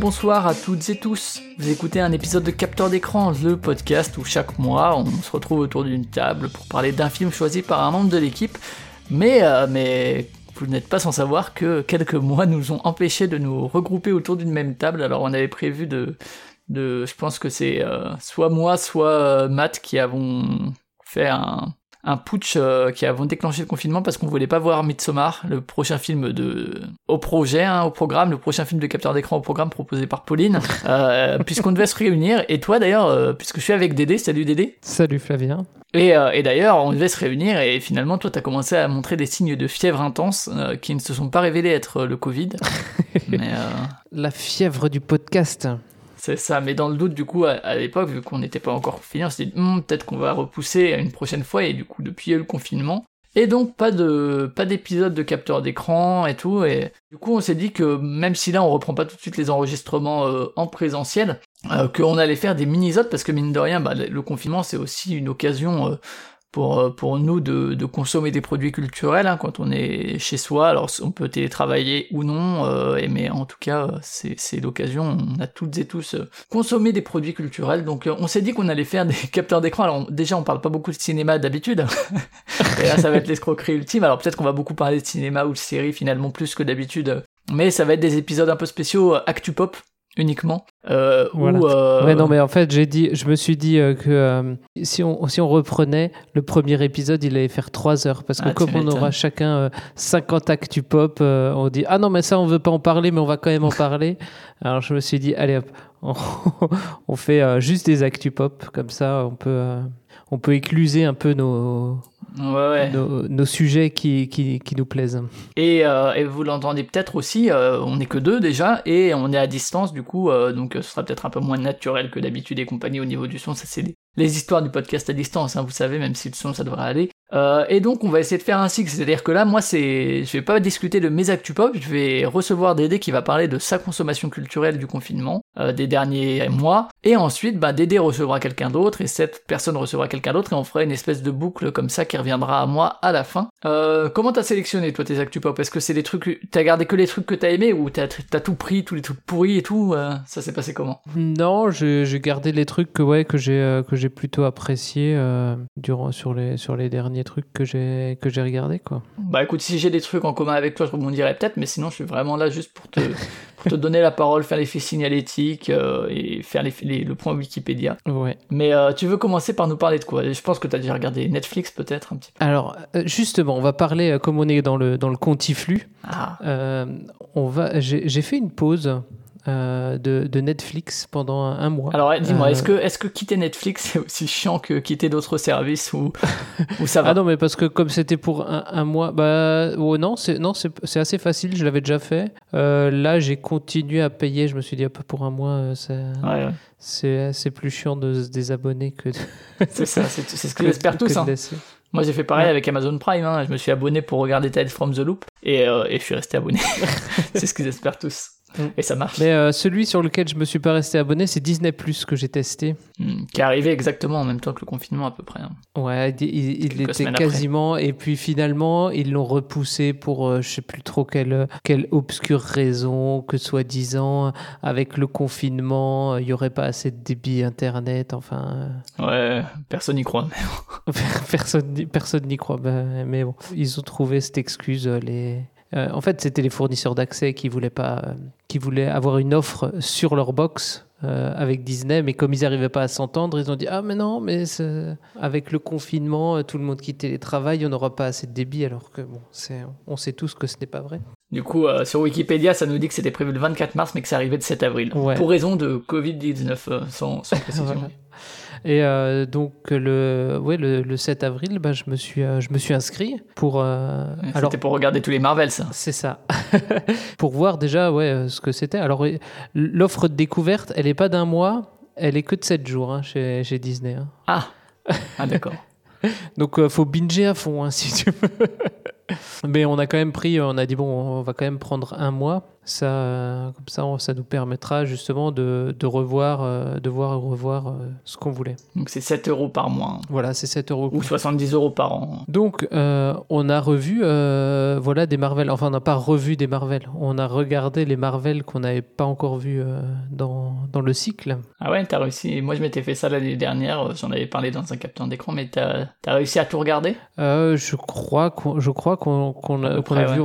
bonsoir à toutes et tous. Vous écoutez un épisode de Capteur d'écran, le podcast où chaque mois on se retrouve autour d'une table pour parler d'un film choisi par un membre de l'équipe. Mais, euh, mais vous n'êtes pas sans savoir que quelques mois nous ont empêchés de nous regrouper autour d'une même table. Alors on avait prévu de, je pense que c'est euh, soit moi, soit euh, Matt qui avons fait un, un putsch euh, qui avons déclenché le confinement parce qu'on voulait pas voir Midsommar, le prochain film de au projet, hein, au programme, le prochain film de capteur d'écran au programme proposé par Pauline, euh, puisqu'on devait se réunir. Et toi d'ailleurs, euh, puisque je suis avec Dédé, salut Dédé. Salut Flavien. Et, euh, et d'ailleurs, on devait se réunir et finalement, toi, t'as commencé à montrer des signes de fièvre intense qui ne se sont pas révélés être le Covid. mais La fièvre du podcast. C'est ça. Mais dans le doute, du coup, à, l'époque, vu qu'on n'était pas encore confiné, on s'est dit Hum, peut-être qu'on va repousser à une prochaine fois. Et du coup, depuis il le confinement. Et donc pas de pas d'épisode de capteur d'écran et tout et du coup on s'est dit que même si là on reprend pas tout de suite les enregistrements euh, en présentiel euh, qu'on allait faire des mini-zodes parce que mine de rien bah, le le confinement c'est aussi une occasion euh, pour, euh, pour nous de, de consommer des produits culturels hein, quand on est chez soi. Alors on peut télétravailler ou non, euh, mais en tout cas euh, c'est l'occasion. On a toutes et tous euh, consommé des produits culturels. Donc on s'est dit qu'on allait faire des capteurs d'écran. Alors on- déjà on parle pas beaucoup de cinéma d'habitude. et là ça va être l'escroquerie ultime. Alors peut-être qu'on va beaucoup parler de cinéma ou de séries finalement plus que d'habitude. Mais ça va être des épisodes un peu spéciaux Actu Pop uniquement. Euh, Voilà. où, euh, Ouais, non, mais en fait, j'ai dit, je me suis dit euh, que euh, si, on, si on reprenait le premier épisode, il allait faire 3 heures. Parce que Ah, comme on aura chacun euh, 50 actu pop, euh, on dit Ah non, mais ça, on veut pas en parler, mais on va quand même en parler. Alors je me suis dit Allez hop, on, on fait euh, juste des actu pop. Comme ça, on peut, euh, on peut écluser un peu nos, ouais, ouais. nos, nos sujets qui, qui, qui nous plaisent. Et, euh, et vous l'entendez peut-être aussi, euh, on n'est que deux déjà, et on est à distance du coup, euh, donc euh, ce sera peut-être un peu moins naturel que d'habitude et compagnie au niveau du son, ça c'est les, les histoires du podcast à distance, hein, vous savez, même si le son ça devrait aller. Euh, et donc on va essayer de faire un cycle, c'est-à-dire que là, moi c'est, je vais pas discuter de mes actus pop, je vais recevoir Dédé qui va parler de sa consommation culturelle du confinement euh, des derniers mois, et ensuite bah, Dédé recevra quelqu'un d'autre, et cette personne recevra quelqu'un d'autre, et on fera une espèce de boucle comme ça qui reviendra à moi à la fin. Euh, comment t'as sélectionné toi tes actus pop? Est-ce que c'est des trucs, t'as gardé que les trucs que t'as aimé ou t'as, tout pris, tous les trucs pourris et tout Ça s'est passé comment? Non, j'ai gardé les trucs que ouais que j'ai que j'ai plutôt apprécié euh, durant sur les sur les derniers trucs que j'ai que j'ai regardé quoi. Bah écoute, si j'ai des trucs en commun avec toi, je rebondirai peut-être, mais sinon je suis vraiment là juste pour te, pour te donner la parole, faire l'effet signalétique euh, et faire les, les- le point Wikipédia. Ouais. Mais euh, tu veux commencer par nous parler de quoi? Je pense que t'as déjà regardé Netflix peut-être un petit peu. Alors justement, on va parler comme on est dans le dans le contiflux. Ah, on va j'ai fait une pause euh, de, de Netflix pendant un, mois. alors dis-moi, Euh, est-ce que, est-ce que quitter Netflix c'est aussi chiant que quitter d'autres services ou, ou ça va Ah non, mais parce que comme c'était pour un, un mois, bah oh, non, c'est assez facile. Je l'avais déjà fait. Euh, là, j'ai continué à payer. Je me suis dit, hop, pour un mois, c'est Ouais, ouais. c'est plus chiant de se désabonner que de, c'est ça, c'est, ce que que- j'espère tous. Hein. Moi j'ai fait pareil Ouais. avec Amazon Prime, hein. je me suis abonné pour regarder Tales from the Loop et, euh, et je suis resté abonné. c'est ce qu'ils espèrent tous. Mm. Et ça marche. Mais euh, celui sur lequel je me suis pas resté abonné, c'est Disney Plus que j'ai testé. Mm, Qui est arrivé exactement en même temps que le confinement à peu près. hein. Ouais, il, était après. quasiment. Et puis finalement, ils l'ont repoussé pour euh, je sais plus trop quelle, quelle obscure raison, que soi-disant, avec le confinement, euh, il y aurait pas assez de débit internet. Enfin, Ouais, personne n'y croit. euh, personne n'y- personne n'y croit. Ben, mais bon, ils ont trouvé cette excuse. euh, Les... euh, en fait, c'était les fournisseurs d'accès qui voulaient pas, qui voulaient avoir une offre sur leur box euh, avec Disney, mais comme ils n'arrivaient pas à s'entendre, ils ont dit ah mais non, mais avec le confinement, euh, tout le monde qui télétravaille, on n'aura pas assez de débit, alors que bon, on sait tous que ce n'est pas vrai. Du coup, euh, sur Wikipédia, ça nous dit que c'était prévu le 24 mars, mais que c'est arrivé le 7 avril. Ouais. Pour raison de Covid-19, euh, sans, sans précision. Voilà. Et euh, donc le, ouais, le, le 7 avril, bah, je me suis, euh, je me suis inscrit pour. euh, C'était alors pour regarder tous les Marvel, ça. C'est ça. Pour voir déjà ouais, euh, ce que c'était. Alors, euh, l'offre de découverte, elle n'est pas d'un mois, elle est que de 7 jours hein, chez, chez Disney. hein. Ah, ah d'accord. Donc, il faut binger à fond, hein, si tu veux. Mais on a quand même pris, on a dit, bon, on va quand même prendre un mois. Ça, comme ça, ça nous permettra justement de, de revoir, euh, de voir revoir euh, ce qu'on voulait. Donc c'est 7 euros par mois, hein. Voilà, c'est 7 euros. ou 70 euros par an. Donc, euh, on a revu euh, voilà, des Marvel. Enfin, on n'a pas revu des Marvel. On a regardé les Marvel qu'on n'avait pas encore vus euh, dans, dans le cycle. Ah ouais, t'as réussi. Moi, je m'étais fait ça l'année dernière. J'en avais parlé dans un capteur d'écran, mais t'as as réussi à tout regarder? Je crois qu'on je crois qu'on qu'on a, qu'on vu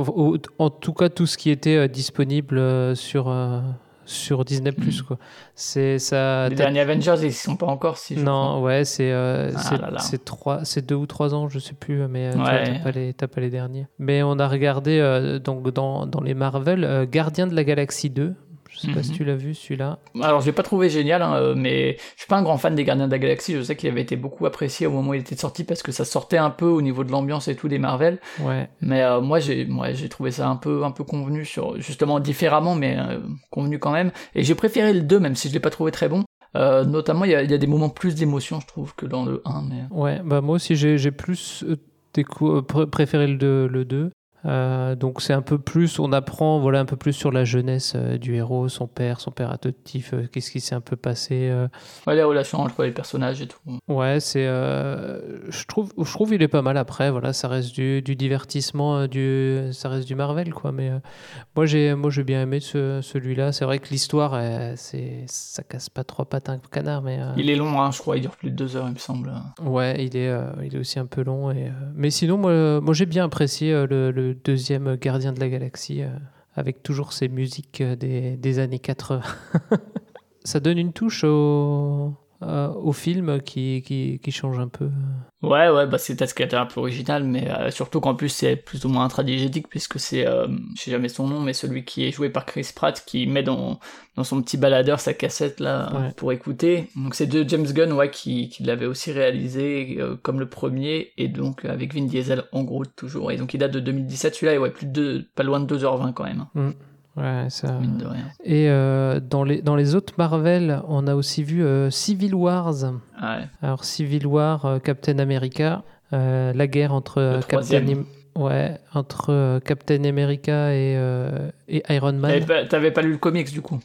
en tout cas tout ce qui était euh, disponible euh, sur, euh, sur Disney+. quoi. C'est ça. Les derniers Avengers, ils sont pas encore, si je Non, ouais, c'est euh, Ah c'est- trois, c'est deux ou trois ans, je sais plus, mais euh, tu Ouais. t'as pas les, pas les derniers. Mais on a regardé euh, donc dans, dans les Marvel, euh, Gardien de la Galaxie 2. Je sais pas Mhm. si tu l'as vu celui-là. Alors, je l'ai pas trouvé génial, hein, euh, mais je suis pas un grand fan des Gardiens de la Galaxie. Je sais qu'il avait été beaucoup apprécié au moment où il était sorti parce que ça sortait un peu au niveau de l'ambiance et tout des Marvel. Ouais. Mais euh, moi, j'ai, moi, j'ai trouvé ça un peu, un peu convenu sur, justement différemment, mais euh, convenu quand même. Et j'ai préféré le 2, même si je l'ai pas trouvé très bon. Euh, notamment, il y a, il y a des moments plus d'émotion, je trouve, que dans le 1. Mais... Ouais, bah moi aussi j'ai j'ai plus pr- préféré le 2. Le 2. Euh, donc c'est un peu plus, on apprend voilà un peu plus sur la jeunesse euh, du héros, son père, son père adoptif, euh, qu'est-ce qui s'est un peu passé. Ouais, les relations entre les personnages et tout. Ouais, c'est, je trouve, je trouve il est pas mal. Après, voilà, ça reste du, du divertissement, du, ça reste du Marvel quoi. Mais moi j'ai, moi j'ai bien aimé ce- celui-là. C'est vrai que l'histoire, c'est, ça casse pas trois pattes un canard, mais Il est long, hein, je crois, il dure plus de deux heures, il me semble. Ouais, il est, il est aussi un peu long. Et, Mais sinon, moi, moi j'ai bien apprécié le, le deuxième Gardien de la Galaxie, euh, avec toujours ces musiques euh, des, des années 80. Ça donne une touche au, euh, au film qui, qui, qui change un peu. Ouais, ouais, bah c'est peut-être ce qui était un peu original, mais euh, surtout qu'en plus c'est plus ou moins intradigétique, puisque c'est, euh, je sais jamais son nom, mais celui qui est joué par Chris Pratt, qui met dans, dans son petit baladeur sa cassette là Ouais. pour écouter. Donc c'est de James Gunn, ouais, qui, qui l'avait aussi réalisé euh, comme le premier, et donc avec Vin Diesel en gros toujours. Et donc il date de 2017, celui-là, et ouais, plus de pas loin de 2h20 quand même, hein, Ouais, ça... mine de rien. Et euh, dans, les, dans les autres Marvel, on a aussi vu euh, Civil Wars. Ouais. Alors, Civil War, euh, Captain America, euh, la guerre entre, Captain, ouais, entre Captain America et, et Iron Man. T'avais pas, pas lu le comics du coup?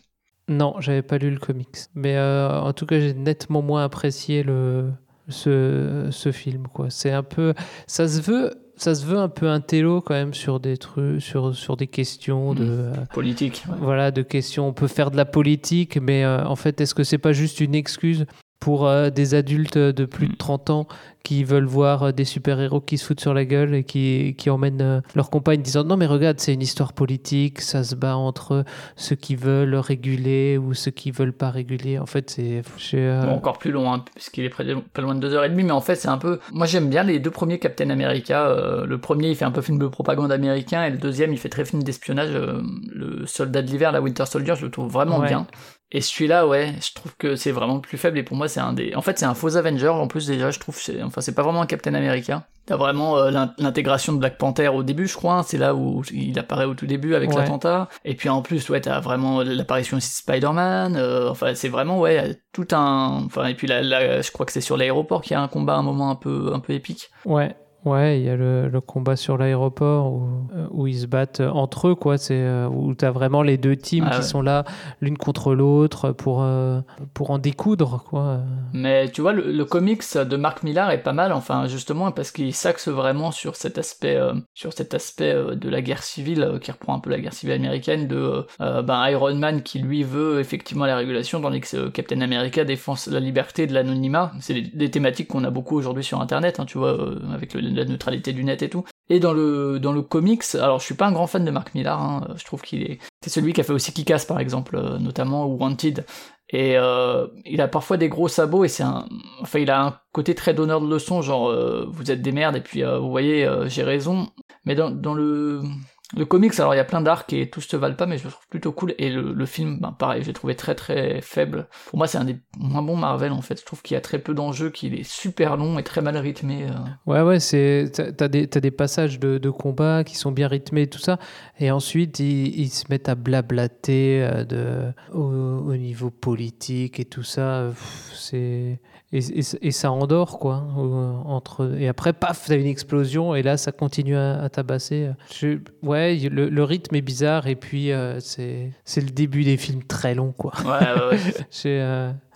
Non, j'avais pas lu le comics. Mais en tout cas, j'ai nettement moins apprécié le, ce, ce film. C'est un peu. Ça se veut. Ça se veut un peu un télo quand même sur des trucs, sur, sur des questions de, euh, Politique. ouais. voilà, de questions. On peut faire de la politique, mais euh, en fait, est-ce que c'est pas juste une excuse pour euh, des adultes de plus de Mm. 30 ans qui veulent voir euh, des super-héros qui se foutent sur la gueule et qui, qui emmènent euh, leur compagne disant non mais regarde c'est une histoire politique, ça se bat entre ceux qui veulent réguler ou ceux qui veulent pas réguler. En fait c'est... euh, Bon, encore plus long, hein, puisqu'il est près de- pas loin de 2h30, mais en fait, c'est un peu. Moi, j'aime bien les deux premiers Captain America. le premier, il fait un peu film de propagande américain, et le deuxième, il fait très film d'espionnage. le Soldat de l'hiver, la Winter Soldier, je le trouve vraiment Ouais. bien. Et celui-là, ouais, je trouve que c'est vraiment le plus faible, et pour moi, c'est un des. En fait, c'est un faux Avenger, en plus, déjà, je trouve. c'est- Enfin, c'est pas vraiment un Captain America. T'as vraiment euh, l'in- l'intégration de Black Panther au début, je crois. hein, c'est là où il apparaît au tout début avec Ouais. l'attentat. Et puis en plus, ouais, t'as vraiment l'apparition aussi de Spider-Man. euh, enfin, c'est vraiment, ouais, tout un. Enfin, et puis là, là, je crois que c'est sur l'aéroport qu'il y a un combat, un moment un peu, un peu épique. Ouais, ouais, il y a le, le combat sur l'aéroport où, euh, où ils se battent euh, entre eux, quoi. C'est euh, où tu as vraiment les deux teams Ah qui ouais. sont là l'une contre l'autre pour, euh, pour en découdre, quoi. Mais tu vois, le, le comics de Mark Millar est pas mal, enfin justement parce qu'il s'axe vraiment sur cet aspect, euh, sur cet aspect euh, de la guerre civile qui reprend un peu la guerre civile américaine de ben, Iron Man qui lui veut effectivement la régulation, tandis que Captain America défend la liberté de l'anonymat. C'est des, des thématiques qu'on a beaucoup aujourd'hui sur Internet, hein, tu vois, avec le- la neutralité du net et tout. Et dans le dans le comics, alors je suis pas un grand fan de Mark Millar, hein, je trouve qu'il est c'est celui qui a fait aussi Kick-Ass par exemple, euh, notamment ou Wanted. Et euh, il a parfois des gros sabots et c'est un, enfin il a un côté très donneur de leçons, genre euh, vous êtes des merdes et puis vous voyez j'ai raison. Mais dans, dans le le comics, alors il y a plein d'arcs et tous se valent pas, mais je le trouve plutôt cool. Et le, film, ben, pareil, j'ai trouvé très très faible. Pour moi, c'est un des moins bons Marvel en fait. Je trouve qu'il y a très peu d'enjeux, qu'il est super long et très mal rythmé. euh. Ouais, ouais, c'est t'as- des, des passages de, de combat qui sont bien rythmés et tout ça, et ensuite ils, ils se mettent à blablater euh, de, au, au niveau politique et tout ça. C'est et, et, et ça endort quoi. euh, Entre et après, paf, t'as une explosion et là ça continue à, à tabasser. Je- ouais, le rythme est bizarre et puis euh, c'est c'est le début des films très longs, quoi. Ouais, ouais, ouais.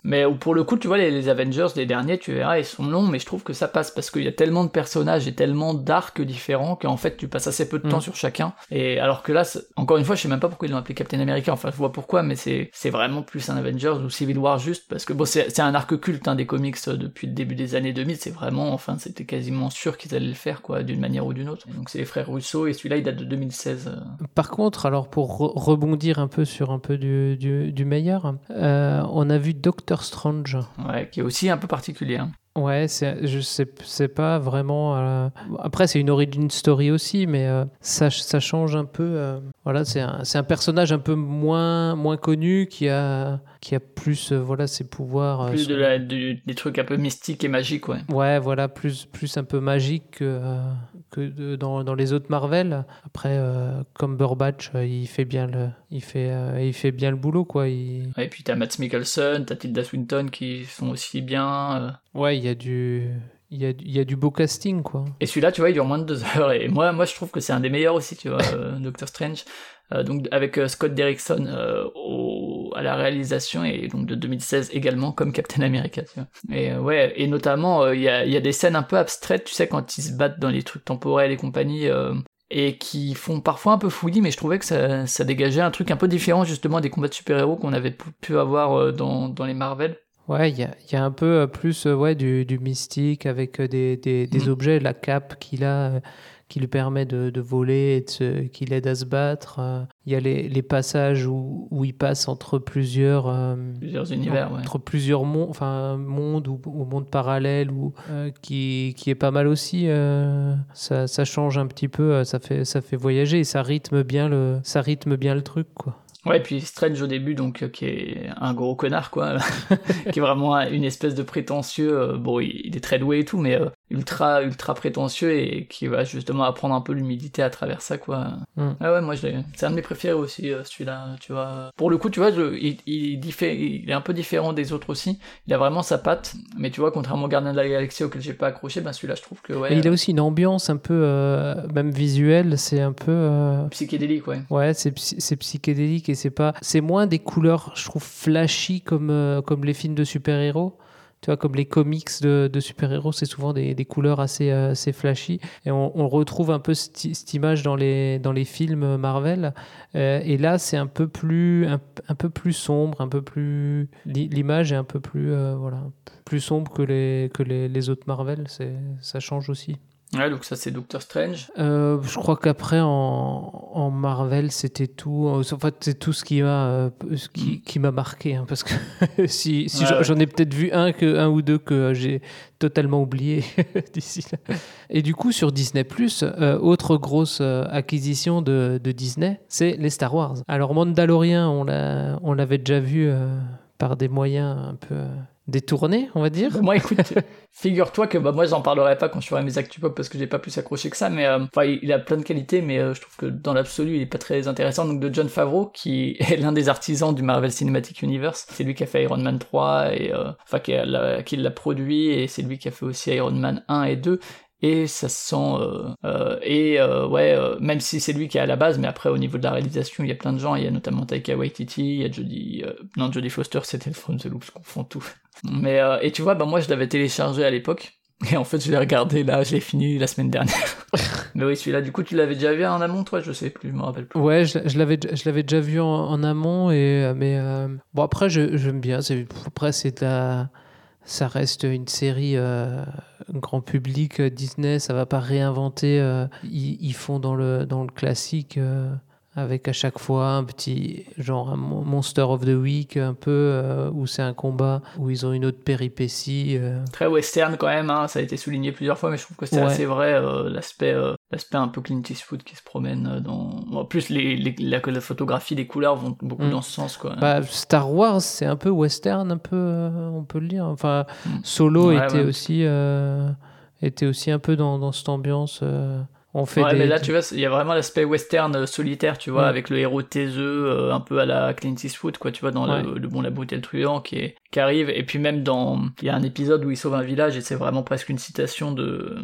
Mais pour le coup, tu vois, les, les Avengers, les derniers, tu verras, ils sont longs, mais je trouve que ça passe parce qu'il y a tellement de personnages et tellement d'arcs différents qu'en fait, tu passes assez peu de temps Mm. sur chacun. Et alors que là, encore une fois, je sais même pas pourquoi ils l'ont appelé Captain America. Enfin, je vois pourquoi, mais c'est vraiment plus un Avengers ou Civil War juste parce que bon, c'est un arc culte hein, des comics euh, depuis le début des années 2000. C'est vraiment, enfin, c'était quasiment sûr qu'ils allaient le faire, quoi, d'une manière ou d'une autre. Donc c'est les frères Russo et celui-là, il date de 2016. euh. Par contre, alors pour re- rebondir un peu sur un peu du, du, du meilleur, euh, on a vu Doctor Strange. Ouais, qui est aussi un peu particulier. hein. Ouais, c'est, je sais, c'est pas vraiment. euh, Après, c'est une origin story aussi, mais euh, ça, ça change un peu. euh, Voilà, c'est un, c'est un personnage un peu moins, moins connu qui a, qui a plus, voilà, ses pouvoirs. Plus de la, des trucs un peu mystiques et magiques, ouais. Ouais, voilà, plus, plus un peu magique que, que dans, dans les autres Marvel. Après, euh, Cumberbatch, euh, il fait bien le, il fait, euh, il fait bien le boulot, quoi. Il... Et puis t'as Matt Mikkelsen, t'as Tilda Swinton qui sont aussi bien. Ouais, il y a du, il y a, il y a du beau casting, quoi. Et celui-là, tu vois, il dure moins de deux heures. Et moi, moi, je trouve que c'est un des meilleurs aussi, tu vois, Doctor Strange. Euh, donc avec euh, Scott Derrickson euh, à la réalisation et donc de 2016 également comme Captain America. Tu vois. Et euh, ouais, et notamment euh, il y, a, y a des scènes un peu abstraites, tu sais, quand ils se battent dans les trucs temporels et compagnie. euh, et qui font parfois un peu fouillis, mais je trouvais que ça, ça dégageait un truc un peu différent justement des combats de super-héros qu'on avait pu, avoir dans, dans les Marvel. Ouais, il y a, il y a un peu plus ouais, du, du mystique avec des, des, des Mhm. objets, la cape qu'il a, qui lui permet de, de voler, et de se- qui l'aide à se battre. euh. Il y a les, les passages où, où il passe entre plusieurs, euh, Plusieurs univers, ouais. entre plusieurs mondes, enfin mondes ou, ou mondes parallèles, ou euh, qui, qui est pas mal aussi. euh. ça, ça change un petit peu, ça fait, ça fait voyager et ça rythme bien le, ça rythme bien le truc, quoi. Ouais, puis Strange au début, donc euh, qui est un gros connard, quoi, qui est vraiment une espèce de prétentieux. euh, bon, il, il est très doué et tout, mais euh, ultra, ultra prétentieux et qui va justement apprendre un peu l'humilité à travers ça, quoi. Mm. Ah ouais, moi, c'est un de mes préférés aussi, celui-là, tu vois. Pour le coup, tu vois, je- il, il, il est un peu différent des autres aussi. Il a vraiment sa patte, mais tu vois, contrairement au Gardien de la Galaxie auquel j'ai pas accroché, ben celui-là, je trouve que ouais, Et il a aussi une ambiance un peu, même visuelle, c'est un peu. psychédélique, ouais. Ouais, c'est psychédélique et c'est moins des couleurs, je trouve flashy comme euh, comme les films de super-héros. Tu vois, comme les comics de, super-héros, c'est souvent des, couleurs assez euh, assez flashy et on, retrouve un peu cette, image dans les dans les films Marvel. Euh, et là, c'est un peu plus un, peu plus sombre, un peu plus l'i- l'image est un peu plus voilà plus sombre que les que les, autres Marvel. Ça change aussi. Ouais, donc ça, c'est Doctor Strange. Euh, je crois qu'après en, en Marvel c'était tout. En fait c'est tout ce qui m'a euh, ce qui, qui m'a marqué hein, parce que si, si Ouais, j'en- ouais. ai peut-être vu un que un ou deux que j'ai totalement oublié d'ici là. Et du coup sur Disney euh, autre grosse acquisition de, de Disney c'est les Star Wars. Alors Mandalorian on l'a on l'avait déjà vu euh, par des moyens un peu détournés on va dire. Bah, moi, écoute, figure-toi que bah, moi, j'en parlerai pas quand je ferai mes actus pop parce que j'ai pas plus accroché que ça, mais euh, enfin, il, a plein de qualités, mais euh, je trouve que dans l'absolu, il est pas très intéressant. Donc, de John Favreau, qui est l'un des artisans du Marvel Cinematic Universe, c'est lui qui a fait Iron Man 3 et euh, enfin qui l'a produit et c'est lui qui a fait aussi Iron Man 1 et 2 et ça se sent euh, euh, et euh, ouais même si c'est lui qui est à la base mais après au niveau de la réalisation il y a plein de gens. Il y a notamment Taika Waititi il y a Jodie non Jodie Foster c'était From the Loop je confonds tout. Mais et tu vois bah moi je l'avais téléchargé à l'époque. Et en fait je l'ai regardé là je l'ai fini la semaine dernière. Mais oui celui-là du coup tu l'avais déjà vu en amont toi? Je sais plus je me rappelle plus. Ouais, je, je l'avais, je l'avais déjà vu en, en amont et mais bon après j'aime bien. C'est, après c'est de la, ça reste une série euh, grand public euh, Disney. Ça va pas réinventer. euh, ils, ils font dans le dans le classique. euh, avec à chaque fois un petit genre un mon- Monster of the Week un peu euh, où c'est un combat où ils ont une autre péripétie euh. très western quand même hein, ça a été souligné plusieurs fois mais je trouve que c'est Ouais. assez vrai euh, l'aspect l'aspect un peu Clint Eastwood qui se promène dans en plus les, les- la, la photographie les couleurs vont beaucoup Mm. dans ce sens quoi Bah, Star Wars, c'est un peu western, un peu, on peut le dire. Enfin, Mm. Solo Ouais, était ouais. aussi, était aussi un peu dans, dans cette ambiance. On fait ouais, des, mais là, tu vois, il y a vraiment l'aspect western euh, solitaire, tu vois, Ouais. avec le héros taiseux, euh, un peu à la Clint Eastwood, quoi, tu vois, dans le, Ouais. le bon, la beauté et le truand qui, est, qui arrive. Et puis même dans, il y a un épisode où il sauve un village et c'est vraiment presque une citation de,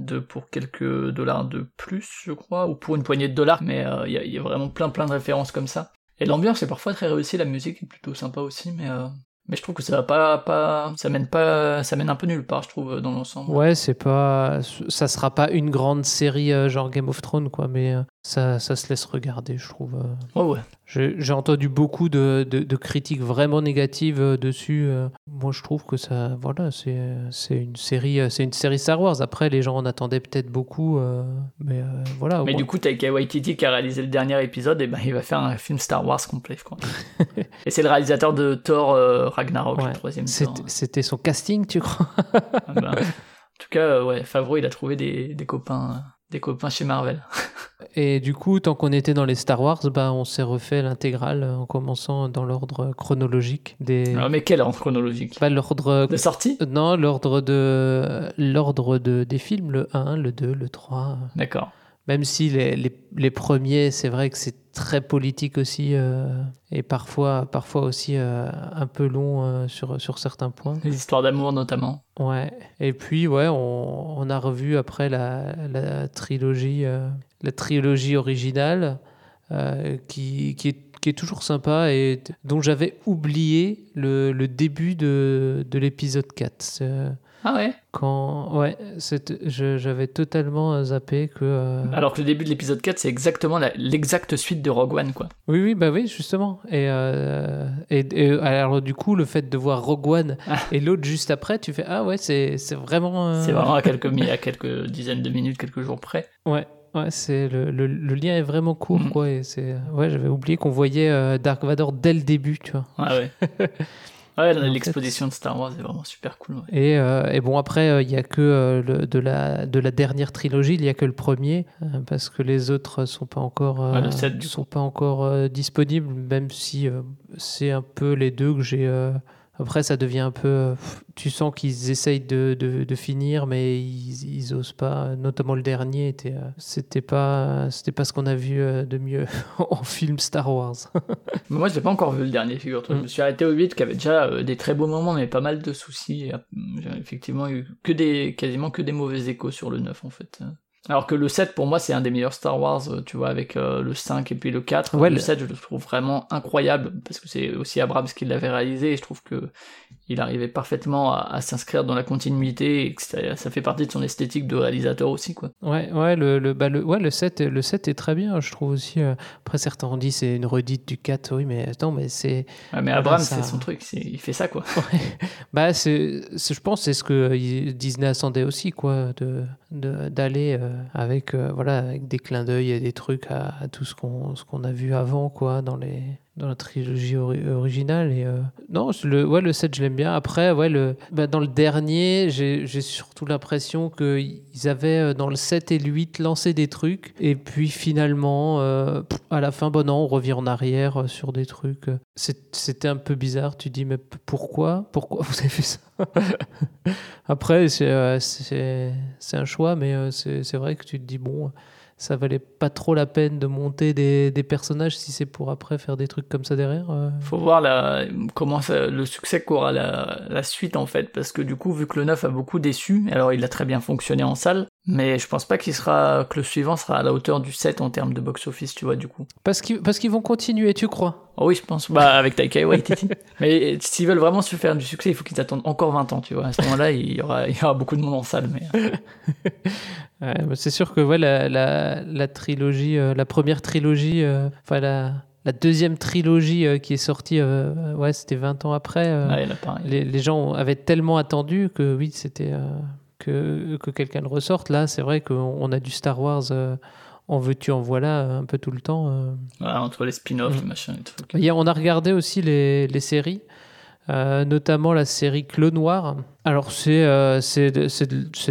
2 pour quelques dollars de plus, je crois, ou pour une poignée de dollars, mais euh, il y, a, y, a vraiment plein plein de références comme ça. Et l'ambiance est parfois très réussie, la musique est plutôt sympa aussi, mais euh, mais je trouve que ça va pas, pas, ça mène pas, ça mène un peu nulle part, je trouve, dans l'ensemble. Ouais, c'est pas, ça sera pas une grande série euh, genre Game of Thrones, quoi, mais euh, ça, ça se laisse regarder, je trouve. euh. Ouais, ouais. J'ai entendu beaucoup de, de, de critiques vraiment négatives euh, dessus. euh. Moi, je trouve que ça, voilà, c'est une série, c'est une série Star Wars. Après, les gens en attendaient peut-être beaucoup, euh, mais euh, voilà. Mais du coup, Taika Waititi qui a réalisé le dernier épisode, et ben il va faire un film Star Wars complet, quoi. et c'est le réalisateur de Thor euh, Ragnarok, le troisième Thor. C'était son casting, tu crois? Ah ben, en tout cas, ouais, Favreau, il a trouvé des, des copains, des copains chez Marvel. Et du coup, tant qu'on était dans les Star Wars, bah, on s'est refait l'intégrale euh, en commençant dans l'ordre chronologique des. Alors, mais quel ordre chronologique? Pas l'ordre. De sortie? Non, l'ordre de l'ordre de des films, le 1, le 2, le 3. D'accord. Même si les, les, les premiers, c'est vrai que c'est très politique aussi euh, et parfois parfois aussi euh, un peu long euh, sur sur certains points. Les histoires d'amour, notamment. Ouais. Et puis ouais, on, on a revu après la, la trilogie euh, la trilogie originale euh, qui qui est qui est toujours sympa et dont j'avais oublié le, le début de, de l'épisode 4. C'est, euh, Ah ouais? Quand, ouais, j'avais totalement zappé que. euh, Alors que le début de l'épisode 4, c'est exactement l'exacte suite de Rogue One, quoi. Oui, oui, bah oui, justement. Et, euh, et, et alors, du coup, le fait de voir Rogue One Ah. et l'autre juste après, tu fais Ah ouais, c'est vraiment. euh, C'est vraiment à quelques, à quelques dizaines de minutes, quelques jours près. Ouais, ouais, c'est le, le, le lien est vraiment court, Mhm. quoi. Et c'est. Ouais, j'avais oublié qu'on voyait euh, Dark Vador dès le début, tu vois. Ah ouais. Ouais, En fait- l'exposition de Star Wars est vraiment super cool. ouais. Et, euh, et bon, après, euh, il y a que euh, le, de, la, de la dernière trilogie, il y a que le premier, euh, parce que les autres sont pas encore, euh, Ouais, le du sont pas encore euh, disponibles, même si euh, c'est un peu les deux que j'ai. Après, ça devient un peu. euh, tu sens qu'ils essayent de, de, de finir, mais ils, ils osent pas. Notamment le dernier, était, euh, c'était pas, c'était pas ce qu'on a vu euh, de mieux en film Star Wars. Mais moi, je l'ai pas encore vu le dernier, figure-toi. Je Mm. me suis arrêté au 8, qui avait déjà des très beaux moments, mais pas mal de soucis. J'ai effectivement eu que des, quasiment que des mauvais échos sur le 9, en fait. Alors que le 7, pour moi, c'est un des meilleurs Star Wars, euh, tu vois, avec euh, le 5 et puis le 4. Ouais, le le- 7, je le trouve vraiment incroyable, parce que c'est aussi Abrams qui l'avait réalisé, et je trouve que il arrivait parfaitement à, à s'inscrire dans la continuité, et que ça, ça fait partie de son esthétique de réalisateur aussi, quoi. Ouais, ouais, le, le, bah, le, ouais, le 7, est- le 7 est très bien, je trouve aussi. euh. Après, certains ont dit c'est une redite du 4, oui, mais attends, mais c'est. Ouais, mais Abrams, ça- c'est son truc, il fait ça, quoi. Bah, c'est, je pense que c'est ce que Disney attendait aussi, quoi, de, d'aller avec, euh, voilà, avec des clins d'œil et des trucs à, à tout ce qu'on, ce qu'on a vu avant, quoi, dans les dans la trilogie ori- originale et euh, non le ouais le 7 je l'aime bien. Après ouais le bah, dans le dernier j'ai, surtout l'impression que ils avaient euh, dans le 7 et le 8 lancé des trucs et puis finalement euh, à la fin bon non on revient en arrière sur des trucs c'était un peu bizarre. Tu dis mais pourquoi? Pourquoi vous avez fait ça? Après c'est euh, un choix mais c'est vrai que tu te dis bon ça valait pas trop la peine de monter des, des personnages si c'est pour après faire des trucs comme ça derrière. euh. Faut voir la, comment ça, le succès qu'aura la, la suite en fait, parce que du coup, vu que le 9 a beaucoup déçu, alors il a très bien fonctionné en salle, mais je pense pas qu'il sera, que le suivant sera à la hauteur du 7 en termes de box-office, tu vois, du coup. Parce qu'ils parce qu'ils vont continuer, tu crois? Oh oui, je pense, bah, avec Taika Waititi. mais s'ils veulent vraiment se faire du succès, il faut qu'ils attendent encore 20 ans, tu vois. À ce moment-là, il y aura, il y aura beaucoup de monde en salle, mais. euh, Ouais, bah, C'est sûr que ouais, la, la, la trilogie, euh, la première trilogie, euh, enfin la, la deuxième trilogie euh, qui est sortie, euh, ouais, c'était 20 ans après. euh, ouais, là, pareil. les, les gens avaient tellement attendu que oui, c'était euh, que, que quelqu'un le ressorte. Là, c'est vrai qu'on on a du Star Wars euh, en veux-tu, en voilà, un peu tout le temps. euh. Voilà, entre les spin-offs, Mm. les machins, les trucs. Hier, on a regardé aussi les, les séries, euh, notamment la série Clos Noir. Alors, c'est euh, c'est de,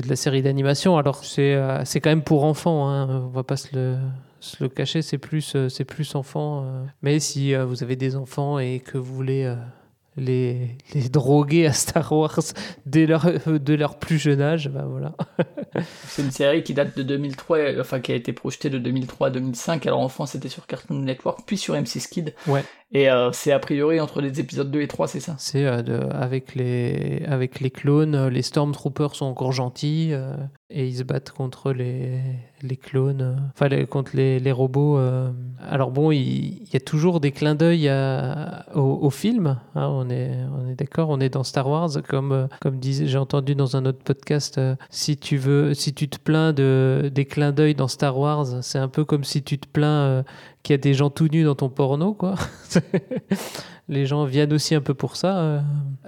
la série d'animation. Alors, c'est euh, c'est quand même pour enfants. Hein. On va pas se le, se le cacher. C'est plus, euh, c'est plus enfant. euh. Mais si euh, vous avez des enfants et que vous voulez euh, les, les droguer à Star Wars dès leur, de leur plus jeune âge, bah voilà. C'est une série qui date de 2003, euh, enfin qui a été projetée de 2003 à 2005. Alors en France, c'était sur Cartoon Network, puis sur M6 Kid. Ouais. Et euh, c'est a priori entre les épisodes 2 et 3, c'est ça? C'est euh, avec, les, avec les clones, euh, les Stormtroopers sont encore gentils et ils se battent contre les, les clones, enfin contre les, les robots. Alors bon, il, y a toujours des clins d'œil au, film, hein, on est, on est d'accord, on est dans Star Wars, comme, comme j'ai entendu dans un autre podcast, si tu veux, si tu te plains de, des clins d'œil dans Star Wars, c'est un peu comme si tu te plains qu'il y a des gens tout nus dans ton porno, quoi. les gens viennent aussi un peu pour ça. euh.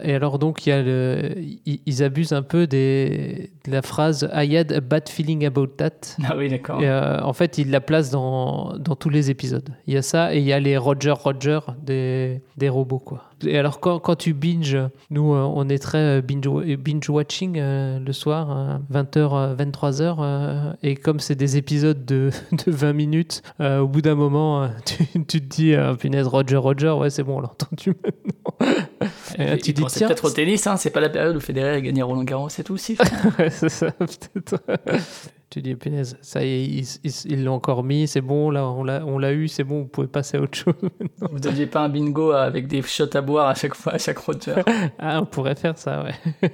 Et alors donc il y a le, ils, abusent un peu des, de la phrase I had a bad feeling about that. Ah oui, d'accord. Euh, en fait, ils la placent dans, dans tous les épisodes. Il y a ça et il y a les Roger Roger des, des robots quoi. Et alors quand, quand tu binge, nous euh, on est très binge, binge watching euh, le soir, 20h, 23h, euh, et comme c'est des épisodes de, de 20 minutes, au bout d'un moment, tu, tu te dis, ah, punaise, Roger Roger, ouais c'est bon, on maintenant. Et là, Et tu dis, tiens, peut-être au tennis, hein, c'est pas la période où Federer a gagné Roland Garros et tout aussi. Ouais, c'est ça, peut-être. tu dis, punaise, ça y est, ils- ils ils l'ont encore mis, c'est bon, là, on l'a on l'a eu, c'est bon, vous pouvez passer à autre chose. Vous aviez pas un bingo avec des shots à boire à chaque fois, à chaque Roger. ah, on pourrait faire ça, ouais.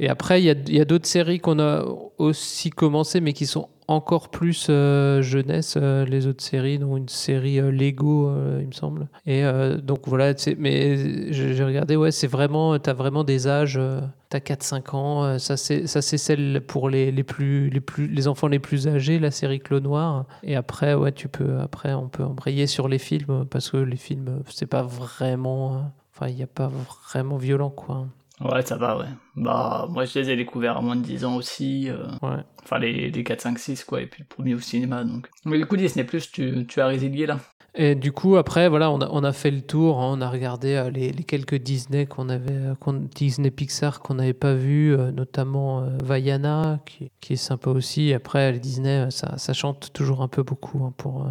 Et après, il y a, il y a d'autres séries qu'on a aussi commencé, mais qui sont encore plus euh, jeunesse, euh, les autres séries, dont une série euh, Lego, il me semble. Et donc voilà, mais j'ai regardé, ouais, c'est vraiment, t'as vraiment des âges, t'as 4-5 ans, ça c'est celle pour les, les plus les plus les enfants les plus âgés, la série Clos Noir. Et après, ouais, tu peux, après on peut embrayer sur les films parce que les films, c'est pas vraiment, euh, enfin il n'y a pas vraiment violent quoi. Ouais, ça va, ouais. Bah, moi, je les ai découverts à moins de 10 ans aussi. euh, Ouais. Enfin, les, les 4, 5, 6, quoi. Et puis le premier au cinéma, donc. Mais du coup, Disney+, tu, tu as résilié, là Et du coup, après, voilà, on a, on a fait le tour, hein, on a regardé euh, les, les quelques Disney qu'on avait, euh, qu'on- Disney Pixar qu'on n'avait pas vu, euh, notamment euh, Vaiana, qui, qui est sympa aussi. Après, les Disney, ça, ça chante toujours un peu beaucoup hein, pour.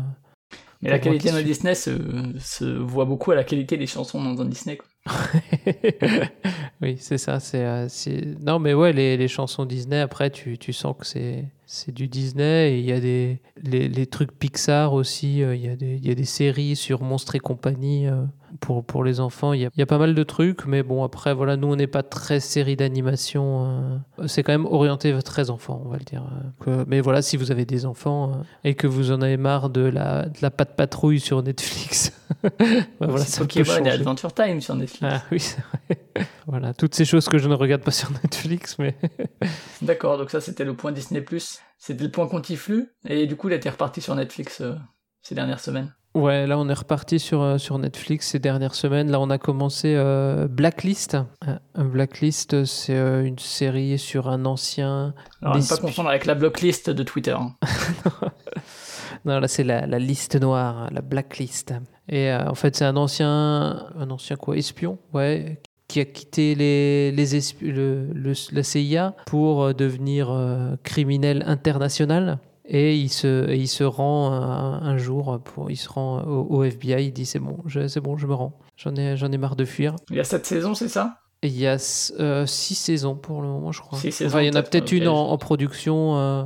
Mais la Pour qualité de Disney se, se voit beaucoup à la qualité des chansons dans un Disney, quoi. oui, c'est ça. Euh, c'est- non, mais ouais, les, les chansons Disney, après, tu, sens que c'est, du Disney. Il y a des les, trucs Pixar aussi. euh, Il y, a des- il y a des séries sur Monstres et compagnie euh, pour, les enfants. Il y, a, pas mal de trucs. Mais bon, après, voilà, nous, on n'est pas très série d'animation. c'est quand même orienté très enfant, on va le dire. mais voilà, si vous avez des enfants et que vous en avez marre de la, de la patte patrouille sur Netflix, voilà, ça peut Pokémon et. Adventure Time sur Netflix. Ah oui, c'est vrai. voilà, toutes ces choses que je ne regarde pas sur Netflix, mais D'accord, donc ça, c'était le point Disney+. C'était le point Contiflu. Et du coup, il a été reparti sur Netflix euh, ces dernières semaines. ouais, là on est reparti sur, euh, sur Netflix ces dernières semaines. Là, on a commencé euh, Blacklist. Un Blacklist, c'est euh, une série sur un ancien. Alors, ne pas confondre avec la blocklist de Twitter. hein. Non, là c'est la, la liste noire, la Blacklist. Et euh, en fait, c'est un ancien, un ancien quoi, espion, ouais, qui a quitté les, les espi- le, le- la CIA pour euh, devenir euh, criminel international. Et il se, et il se rend un, un jour, pour, il se rend au, au FBI, il dit c'est bon, je- c'est bon, je me rends. J'en ai, j'en ai marre de fuir. Il y a cette saison, c'est ça? Et il y a euh, six saisons pour le moment, je crois. Saisons, Enfin, il y en a peut-être, une en, en production euh,